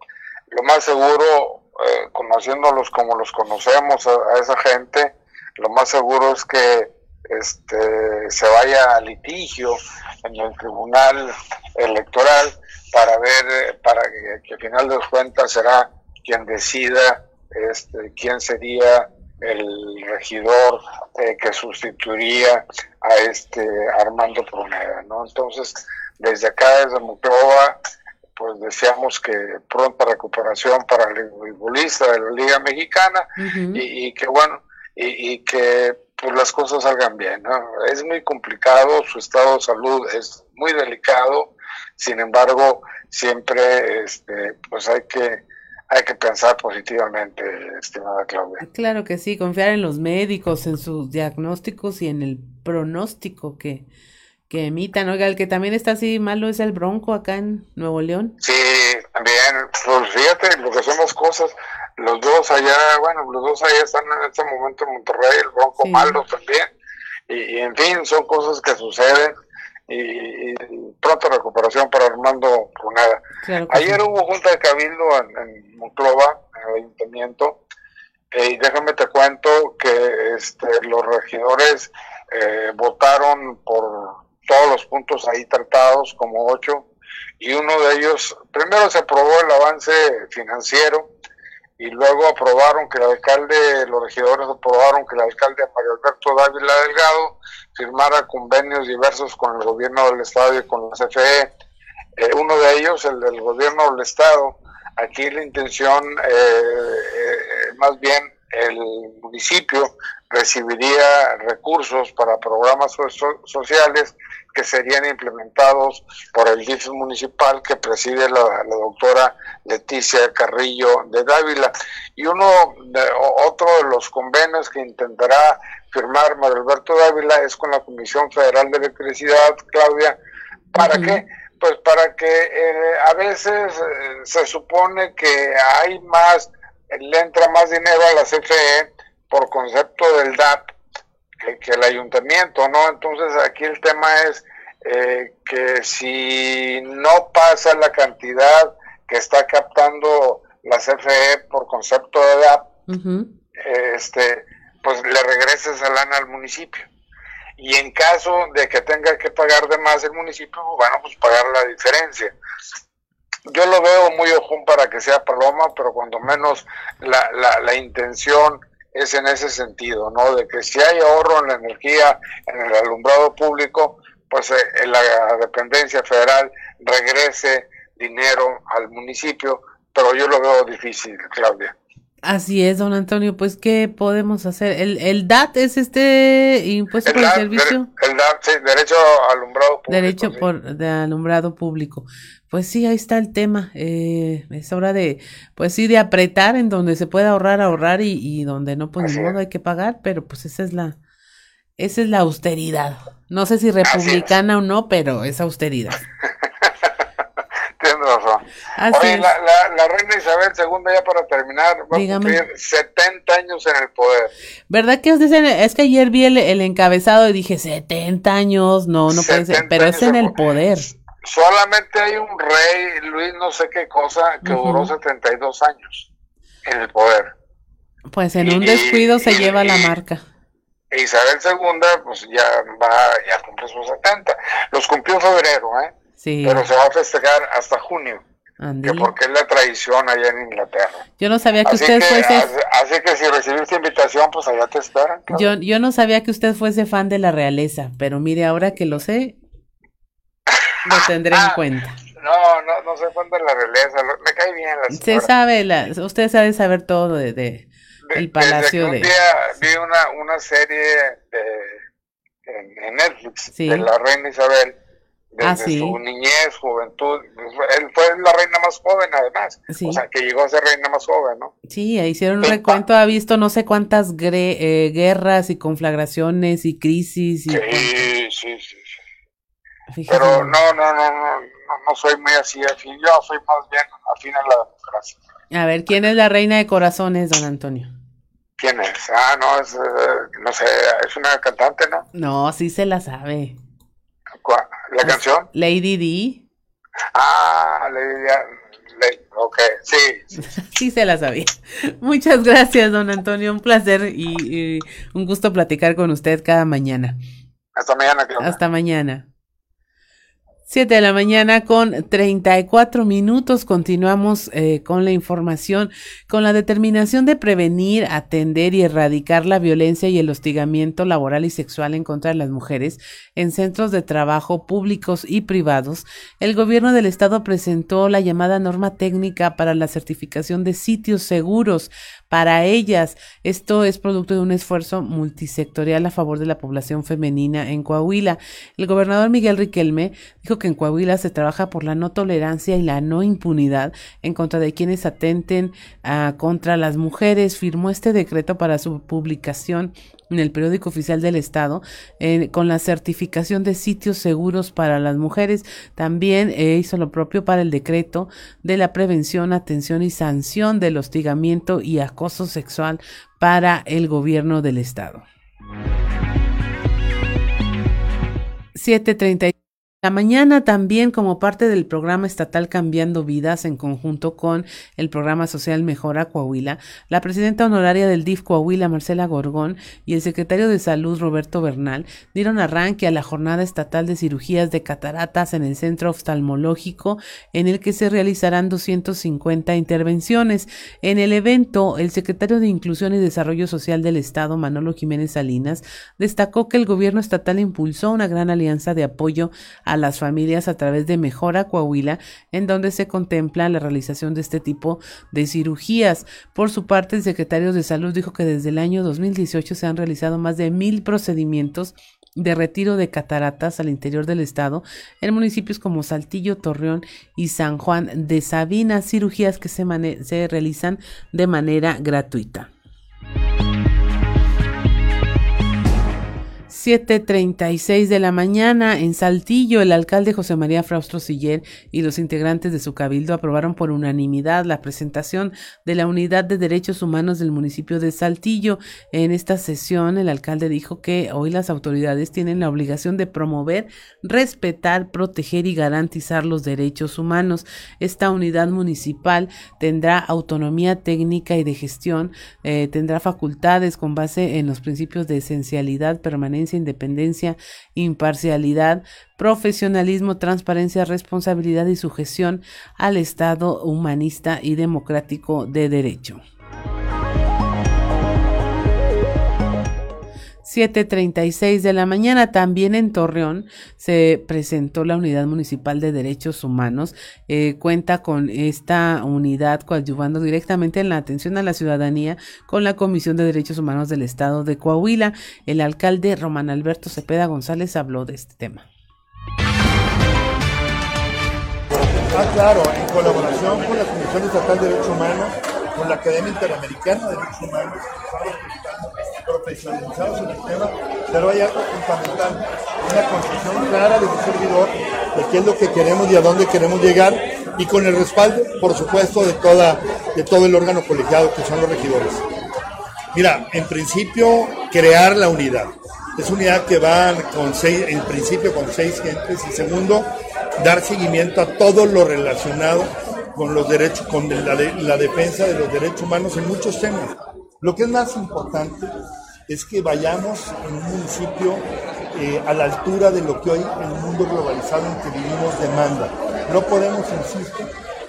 Lo más seguro, eh, conociéndolos como los conocemos a, esa gente, lo más seguro es que este, se vaya a litigio en el tribunal electoral para ver, eh, para que, al final de cuentas será quien decida este, quién sería el regidor eh, que sustituiría a este Armando Pruneda, ¿no? Entonces, desde acá, desde Muclova, pues deseamos que pronta recuperación para el futbolista de la Liga Mexicana y, que, bueno, y, y que pues las cosas salgan bien, ¿no? Es muy complicado, su estado de salud es muy delicado, sin embargo, siempre este, pues hay que hay que pensar positivamente, estimada Claudia. Claro que sí, confiar en los médicos, en sus diagnósticos y en el pronóstico que, que emitan. Oiga, el que también está así malo es el Bronco acá en Nuevo León. Sí, también, pues fíjate lo que hacemos cosas, los dos allá, bueno, los dos allá están en este momento en Monterrey, el Bronco malo también, y, en fin, son cosas que suceden y, pronta recuperación para Armando Pruneda. Ayer hubo junta de cabildo en, Monclova, en el ayuntamiento, y déjame te cuento que este, los regidores eh, votaron por todos los puntos ahí tratados, como ocho, y uno de ellos, primero se aprobó el avance financiero y luego aprobaron que el alcalde, los regidores aprobaron que el alcalde Mario Alberto Dávila Delgado firmara convenios diversos con el gobierno del estado y con la CFE. Eh, uno de ellos, el del gobierno del estado, aquí la intención, eh, eh, más bien el municipio recibiría recursos para programas sociales que serían implementados por el DIF municipal que preside la, doctora Leticia Carrillo de Dávila. Y uno de, otro de los convenios que intentará firmar Alberto Dávila es con la Comisión Federal de Electricidad, Claudia, ¿para qué? Pues para que eh, a veces eh, se supone que hay más, le entra más dinero a la CFE por concepto del DAP que, el ayuntamiento, ¿no? Entonces aquí el tema es eh, que si no pasa la cantidad que está captando la CFE por concepto de DAP, este, pues le regresa esa lana al municipio. Y en caso de que tenga que pagar de más el municipio, pues, bueno, pues pagar la diferencia. Yo lo veo muy ojón para que sea Paloma, pero cuando menos la, la, la intención es en ese sentido, ¿no? De que si hay ahorro en la energía, en el alumbrado público, pues eh, la dependencia federal regrese dinero al municipio, pero yo lo veo difícil, Claudia. Así es, don Antonio, pues ¿qué podemos hacer? ¿El, el DAT es este impuesto por el servicio? el DAT, sí, derecho a alumbrado público. Derecho por, de alumbrado público. Pues sí, ahí está el tema. Eh, es hora de, pues sí, de apretar en donde se pueda ahorrar, ahorrar y, y donde no, pues modo hay que pagar, pero pues esa es la, esa es la austeridad. No sé si republicana o no, pero es austeridad. Tienes razón. Oye, la, la, reina Isabel II, ya para terminar, va a cumplir 70 años en el poder. ¿Verdad que dicen? Es que ayer vi el, encabezado y dije, 70 años, no, no puede ser, pero es en el poder. Solamente hay un rey, Luis no sé qué cosa, que duró 72 años en el poder. Pues en un descuido se lleva la marca. Isabel II, pues ya va, ya cumple sus 70. Los cumplió en febrero, ¿eh? Sí. Pero se va a festejar hasta junio. Que porque es la tradición allá en Inglaterra. Yo no sabía que usted fuese. Así, que si recibiste invitación, pues allá te esperan. Yo, yo no sabía que usted fuese fan de la realeza, pero mire, ahora que lo sé, lo tendré en ah, cuenta. No, no, no soy fan de la realeza, me cae bien la Se sabe, la, usted sabe saber todo de, de el palacio de... Un día vi una, una serie en, Netflix de la reina Isabel, desde ah, su niñez, juventud. Él fue la reina más joven, además. O sea, que llegó a ser reina más joven, ¿no? Sí, hicieron un recuento, ha visto no sé cuántas eh, guerras y conflagraciones y crisis. Y sí, sí, sí, Pero no, no, no, no, no, soy muy así afín. Yo soy más bien afín a la democracia. A ver, ¿quién es la reina de corazones, don Antonio? ¿Quién es? Ah, no, es, eh, no sé, es una cantante, ¿no? No, sí se la sabe. ¿Cuál? ¿La canción? Lady D. Ah, Lady D. Ok, sí. sí se la sabía. Muchas gracias, don Antonio. Un placer y, un gusto platicar con usted cada mañana. Hasta mañana. Hasta mañana. 7 de la mañana con 34 minutos. Continuamos eh, con la información. Con la determinación de prevenir, atender y erradicar la violencia y el hostigamiento laboral y sexual en contra de las mujeres en centros de trabajo públicos y privados, el gobierno del estado presentó la llamada norma técnica para la certificación de sitios seguros para ellas. Esto es producto de un esfuerzo multisectorial a favor de la población femenina en Coahuila. El gobernador Miguel Riquelme dijo que en Coahuila se trabaja por la no tolerancia y la no impunidad en contra de quienes atenten ah, contra las mujeres. Firmó este decreto para su publicación en el periódico oficial del Estado, eh, con la certificación de sitios seguros para las mujeres. También eh, hizo lo propio para el decreto de la prevención, atención y sanción del hostigamiento y acoso sexual para el gobierno del Estado. 730 La mañana también como parte del programa estatal Cambiando Vidas en conjunto con el programa social Mejora Coahuila, la presidenta honoraria del DIF Coahuila, Marcela Gorgón, y el secretario de Salud, Roberto Bernal, dieron arranque a la jornada estatal de cirugías de cataratas en el centro oftalmológico en el que se realizarán 250 intervenciones. En el evento, el secretario de Inclusión y Desarrollo Social del Estado, Manolo Jiménez Salinas, destacó que el gobierno estatal impulsó una gran alianza de apoyo a las familias a través de Mejora Coahuila, en donde se contempla la realización de este tipo de cirugías. Por su parte, el secretario de Salud dijo que desde el año 2018 se han realizado más de mil procedimientos de retiro de cataratas al interior del estado en municipios como Saltillo, Torreón y San Juan de Sabina, cirugías que se, se realizan de manera gratuita. 7.36 de la mañana en Saltillo, el alcalde José María Fraustro Siller y los integrantes de su cabildo aprobaron por unanimidad la presentación de la Unidad de Derechos Humanos del municipio de Saltillo. En esta sesión, el alcalde dijo que hoy las autoridades tienen la obligación de promover, respetar, proteger y garantizar los derechos humanos. Esta unidad municipal tendrá autonomía técnica y de gestión, eh, tendrá facultades con base en los principios de esencialidad, permanencia, independencia, imparcialidad, profesionalismo, transparencia, responsabilidad y sujeción al Estado humanista y democrático de derecho. 7.36 de la mañana. También en Torreón se presentó la Unidad Municipal de Derechos Humanos. Eh, cuenta con esta unidad coadyuvando directamente en la atención a la ciudadanía con la Comisión de Derechos Humanos del Estado de Coahuila. El alcalde Román Alberto Cepeda González habló de este tema. Ah, claro, en colaboración con la Comisión Estatal de Derechos Humanos, con la Academia Interamericana de Derechos Humanos, profesionalizados en el tema, pero hay algo fundamental, una concepción clara de un servidor de qué es lo que queremos y a dónde queremos llegar, y con el respaldo, por supuesto, de, toda, de todo el órgano colegiado que son los regidores. Mira, en principio, crear la unidad. Es unidad que va con seis, en principio con seis gentes, y segundo, dar seguimiento a todo lo relacionado con los derechos, con la, la defensa de los derechos humanos en muchos temas. Lo que es más importante es que vayamos en un municipio eh, a la altura de lo que hoy el mundo globalizado en que vivimos demanda. No podemos, insisto,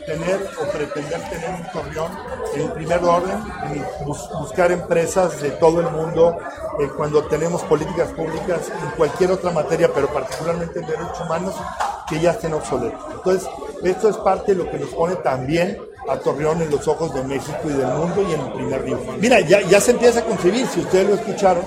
tener o pretender tener un Torreón en primer orden y buscar empresas de todo el mundo eh, cuando tenemos políticas públicas en cualquier otra materia, pero particularmente en derechos humanos, que ya estén obsoletos. Entonces, esto es parte de lo que nos pone también a Torreón en los ojos de México y del mundo y en el primer río. Mira, ya, se empieza a concebir, si ustedes lo escucharon,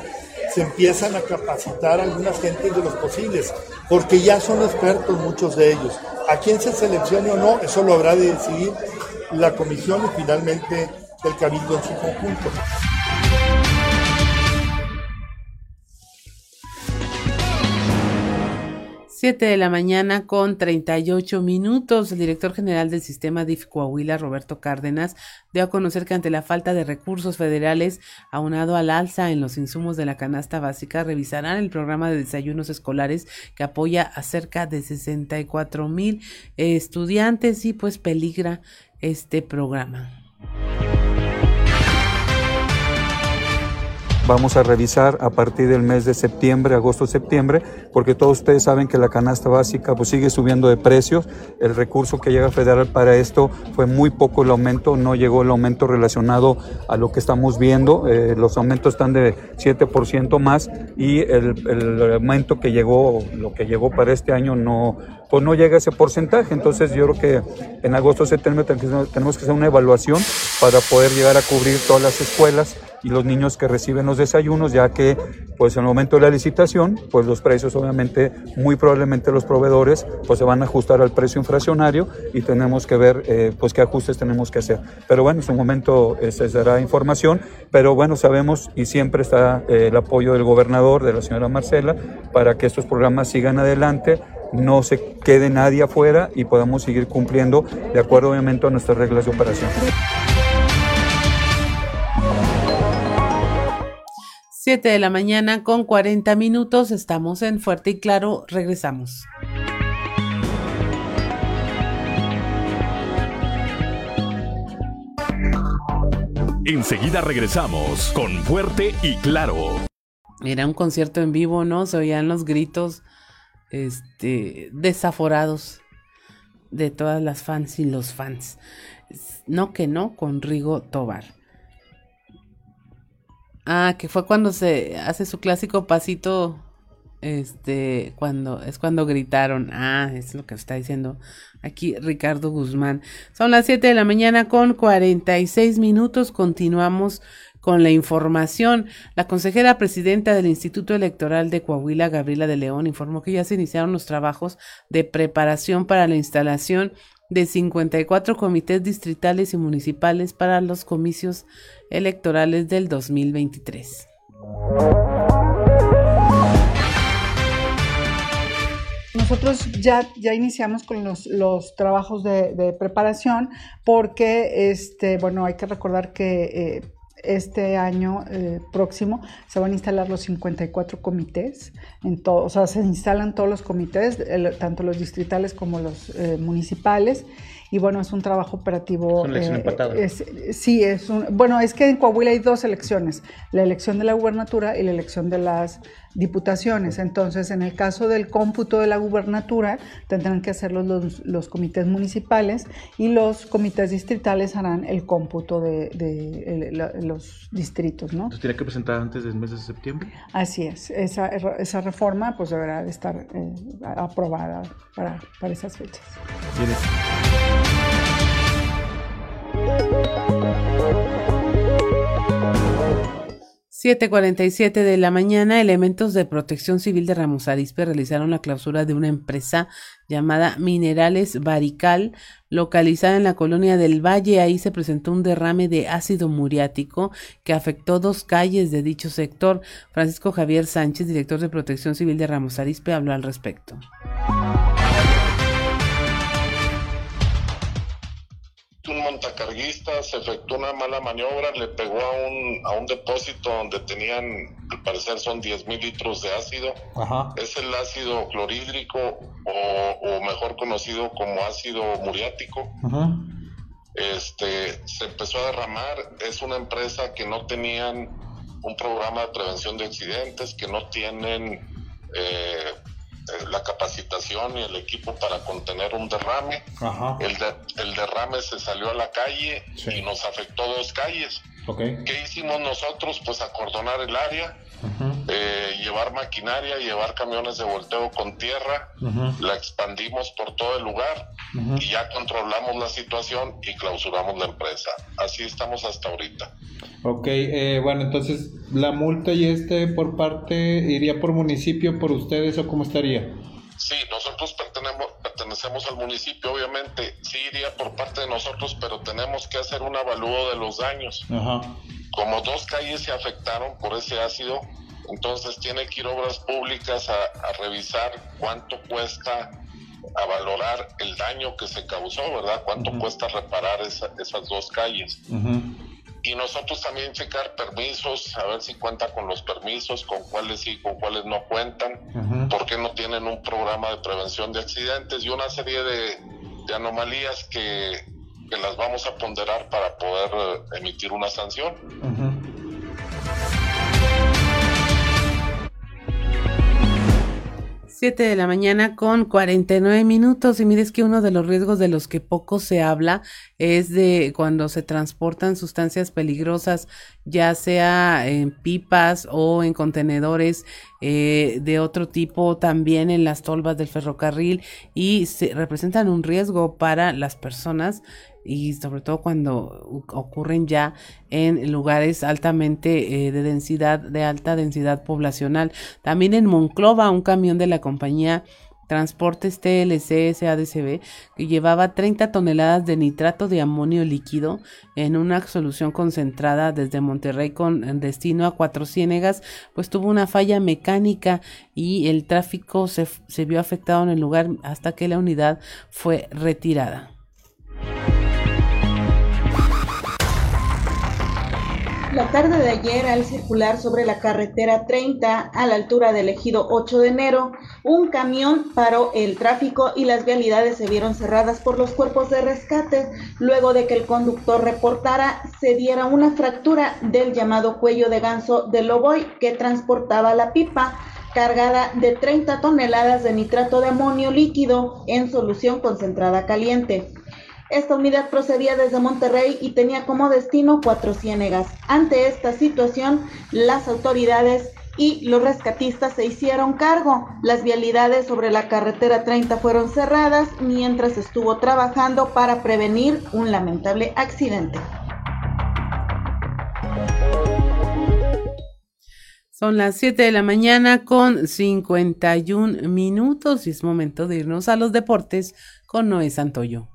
se empiezan a capacitar algunas gentes de los posibles, porque ya son expertos muchos de ellos. A quién se seleccione o no, eso lo habrá de decidir la comisión y finalmente el cabildo en su conjunto. 7 de la mañana con 38 minutos. El director general del sistema DIF Coahuila, Roberto Cárdenas, dio a conocer que ante la falta de recursos federales, aunado al alza en los insumos de la canasta básica, revisarán el programa de desayunos escolares que apoya a cerca de 64 mil estudiantes y pues peligra este programa. Vamos a revisar a partir del mes de septiembre, agosto-septiembre, porque todos ustedes saben que la canasta básica pues, sigue subiendo de precios. El recurso que llega federal para esto fue muy poco el aumento, no llegó el aumento relacionado a lo que estamos viendo. Eh, los aumentos están de 7% más y el, el, aumento que llegó, lo que llegó para este año no, pues no llega a ese porcentaje. Entonces yo creo que en agosto-septiembre tenemos que hacer una evaluación para poder llegar a cubrir todas las escuelas y los niños que reciben los desayunos, ya que pues en el momento de la licitación, pues los precios obviamente, muy probablemente los proveedores pues se van a ajustar al precio inflacionario y tenemos que ver eh, pues qué ajustes tenemos que hacer. Pero bueno, en su momento eh, se dará información, pero bueno, sabemos y siempre está eh, el apoyo del gobernador, de la señora Marcela, para que estos programas sigan adelante no se quede nadie afuera y podamos seguir cumpliendo de acuerdo obviamente a nuestras reglas de operación. 7 de la mañana con 40 minutos. Estamos en Fuerte y Claro. Regresamos. Enseguida regresamos con Fuerte y Claro. Era un concierto en vivo, ¿no? Se oían los gritos este, desaforados de todas las fans y los fans. No que no, con Rigo Tobar. Ah, que fue cuando se hace su clásico pasito. Este, cuando es cuando gritaron. Ah, es lo que está diciendo aquí Ricardo Guzmán. Son las 7 de la mañana con 46 minutos. Continuamos con la información. La consejera presidenta del Instituto Electoral de Coahuila, Gabriela de León, informó que ya se iniciaron los trabajos de preparación para la instalación de 54 comités distritales y municipales para los comicios electorales del 2023. Nosotros ya, ya iniciamos con los, los trabajos de, preparación porque, este, bueno, hay que recordar que eh, este año eh, próximo se van a instalar los 54 comités, en o sea, se instalan todos los comités, tanto los distritales como los eh, municipales. Y bueno, es un trabajo operativo. Es una elección eh, es, sí, es un. Bueno, es que en Coahuila hay dos elecciones: la elección de la gubernatura y la elección de las diputaciones. Entonces, en el caso del cómputo de la gubernatura, tendrán que hacerlo los, los comités municipales y los comités distritales harán el cómputo de, de, de los distritos, ¿no? ¿Entonces tiene que presentar antes del mes de septiembre? Así es. Esa, esa reforma pues deberá de estar eh, aprobada para, para esas fechas. Bien. 7:47 de la mañana, elementos de protección civil de Ramos Arizpe realizaron la clausura de una empresa llamada Minerales Barical, localizada en la colonia del Valle. Ahí se presentó un derrame de ácido muriático que afectó dos calles de dicho sector. Francisco Javier Sánchez, director de protección civil de Ramos Arizpe, habló al respecto. Un montacarguista se efectuó una mala maniobra, le pegó a un, a un depósito donde tenían, al parecer son 10 mil litros de ácido. Ajá. Es el ácido clorhídrico o, o, mejor conocido como ácido muriático. Ajá. Este, se empezó a derramar, es una empresa que no tenían un programa de prevención de accidentes, que no tienen... Eh, la capacitación y el equipo para contener un derrame. Ajá. El, de, el, derrame se salió a la calle sí. y nos afectó dos calles. Okay. ¿Qué hicimos nosotros? Pues acordonar el área, uh -huh. eh, llevar maquinaria, llevar camiones de volteo con tierra, uh -huh. la expandimos por todo el lugar uh -huh. y ya controlamos la situación y clausuramos la empresa. Así estamos hasta ahorita. Ok, eh, bueno, entonces la multa y este por parte iría por municipio, por ustedes o cómo estaría? Sí, nosotros pertenecemos, pertenecemos al municipio, obviamente, sí iría por parte de nosotros, pero tenemos que hacer un avalúo de los daños. Ajá. Como dos calles se afectaron por ese ácido, entonces tiene que ir obras públicas a, a revisar cuánto cuesta a valorar el daño que se causó, ¿verdad? ¿Cuánto uh -huh. cuesta reparar esa, esas dos calles? Uh -huh. Y nosotros también checar permisos, a ver si cuenta con los permisos, con cuáles sí, con cuáles no cuentan, uh -huh. por qué no tienen un programa de prevención de accidentes y una serie de, de anomalías que, que, las vamos a ponderar para poder uh, emitir una sanción. Uh -huh. 7 de la mañana con 49 minutos y mires que uno de los riesgos de los que poco se habla es de cuando se transportan sustancias peligrosas ya sea en pipas o en contenedores eh, de otro tipo también en las tolvas del ferrocarril y se representan un riesgo para las personas y sobre todo cuando ocurren ya en lugares altamente eh, de densidad, de alta densidad poblacional. También en Monclova, un camión de la compañía Transportes TLC SADCB que llevaba 30 toneladas de nitrato de amonio líquido en una solución concentrada desde Monterrey con destino a Cuatro Ciénegas, pues tuvo una falla mecánica y el tráfico se, se vio afectado en el lugar hasta que la unidad fue retirada. La tarde de ayer, al circular sobre la carretera 30 a la altura del ejido 8 de enero, un camión paró el tráfico y las vialidades se vieron cerradas por los cuerpos de rescate luego de que el conductor reportara se diera una fractura del llamado cuello de ganso de Loboy que transportaba la pipa cargada de 30 toneladas de nitrato de amonio líquido en solución concentrada caliente. Esta unidad procedía desde Monterrey y tenía como destino Cuatro Ciénegas. Ante esta situación, las autoridades y los rescatistas se hicieron cargo. Las vialidades sobre la carretera 30 fueron cerradas mientras estuvo trabajando para prevenir un lamentable accidente. Son las 7 de la mañana con 51 minutos y es momento de irnos a los deportes con Noé Santoyo.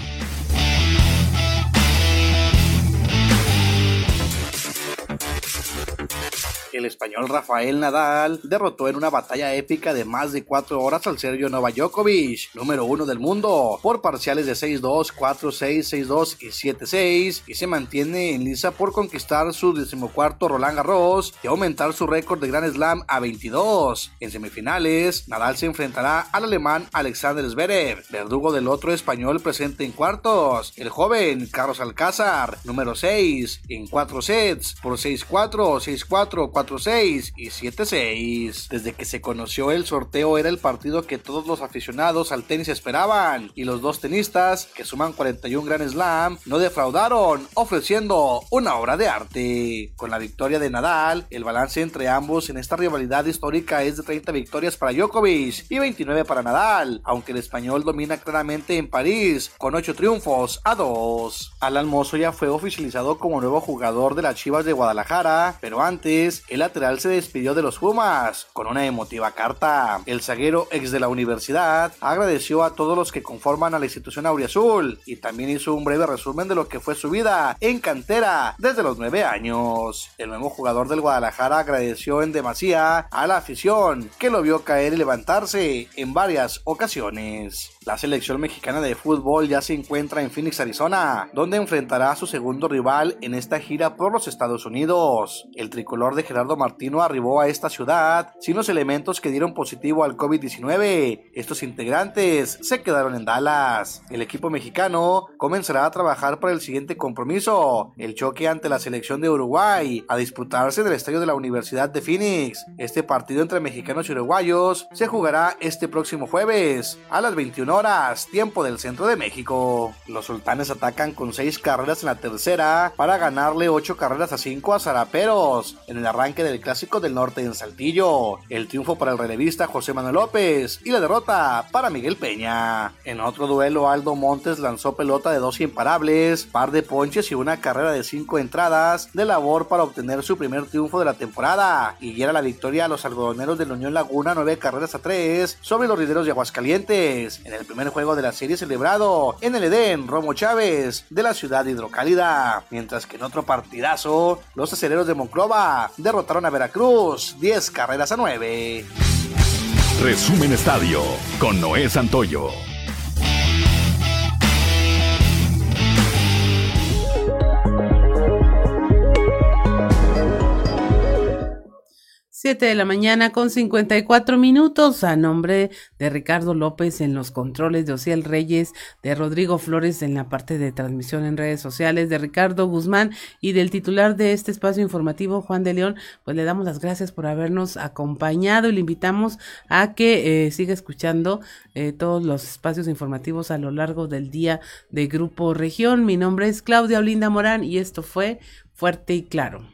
El español Rafael Nadal derrotó en una batalla épica de más de cuatro horas al Sergio Novak Djokovic, número uno del mundo, por parciales de 6-2, 4-6, 6-2 y 7-6, y se mantiene en lisa por conquistar su decimocuarto Roland Garros y aumentar su récord de Grand Slam a 22. En semifinales, Nadal se enfrentará al alemán Alexander Zverev, verdugo del otro español presente en cuartos, el joven Carlos Alcázar, número 6, en 4 sets, por 6-4, 6-4, 4-6 y 7-6. Desde que se conoció el sorteo era el partido que todos los aficionados al tenis esperaban y los dos tenistas, que suman 41 Grand Slam, no defraudaron, ofreciendo una obra de arte. Con la victoria de Nadal, el balance entre ambos en esta rivalidad histórica es de 30 victorias para Djokovic y 29 para Nadal, aunque el español domina claramente en París con 8 triunfos a 2. Alan Mozo ya fue oficializado como nuevo jugador de las Chivas de Guadalajara, pero antes el lateral se despidió de los Pumas con una emotiva carta. El zaguero ex de la universidad agradeció a todos los que conforman a la institución Auriazul y también hizo un breve resumen de lo que fue su vida en cantera desde los nueve años. El nuevo jugador del Guadalajara agradeció en demasía a la afición que lo vio caer y levantarse en varias ocasiones. La selección mexicana de fútbol ya se encuentra en Phoenix, Arizona, donde enfrentará a su segundo rival en esta gira por los Estados Unidos. El tricolor de Gerardo Martino arribó a esta ciudad sin los elementos que dieron positivo al COVID-19. Estos integrantes se quedaron en Dallas. El equipo mexicano comenzará a trabajar para el siguiente compromiso, el choque ante la selección de Uruguay, a disputarse en el estadio de la Universidad de Phoenix. Este partido entre mexicanos y uruguayos se jugará este próximo jueves a las 21 horas, tiempo del centro de México. Los sultanes atacan con 6 carreras en la tercera para ganarle 8 carreras a 5 a Zaraperos en el arranque del Clásico del Norte en Saltillo. El triunfo para el relevista José Manuel López y la derrota para Miguel Peña. En otro duelo, Aldo Montes lanzó pelota de dos imparables, par de ponches y una carrera de 5 entradas de labor para obtener su primer triunfo de la temporada y era la victoria a los algodoneros de la Unión Laguna 9 carreras a 3 sobre los rideros de Aguascalientes. En el primer juego de la serie celebrado en el Edén Romo Chávez de la ciudad hidrocálida. Mientras que en otro partidazo, los aceleros de Monclova derrotaron a Veracruz 10 carreras a 9. Resumen Estadio con Noé Santoyo. 7 de la mañana con 54 minutos a nombre de Ricardo López en los controles, de Ociel Reyes, de Rodrigo Flores en la parte de transmisión en redes sociales, de Ricardo Guzmán y del titular de este espacio informativo, Juan de León, pues le damos las gracias por habernos acompañado y le invitamos a que eh, siga escuchando eh, todos los espacios informativos a lo largo del día de Grupo Región. Mi nombre es Claudia Olinda Morán y esto fue Fuerte y Claro.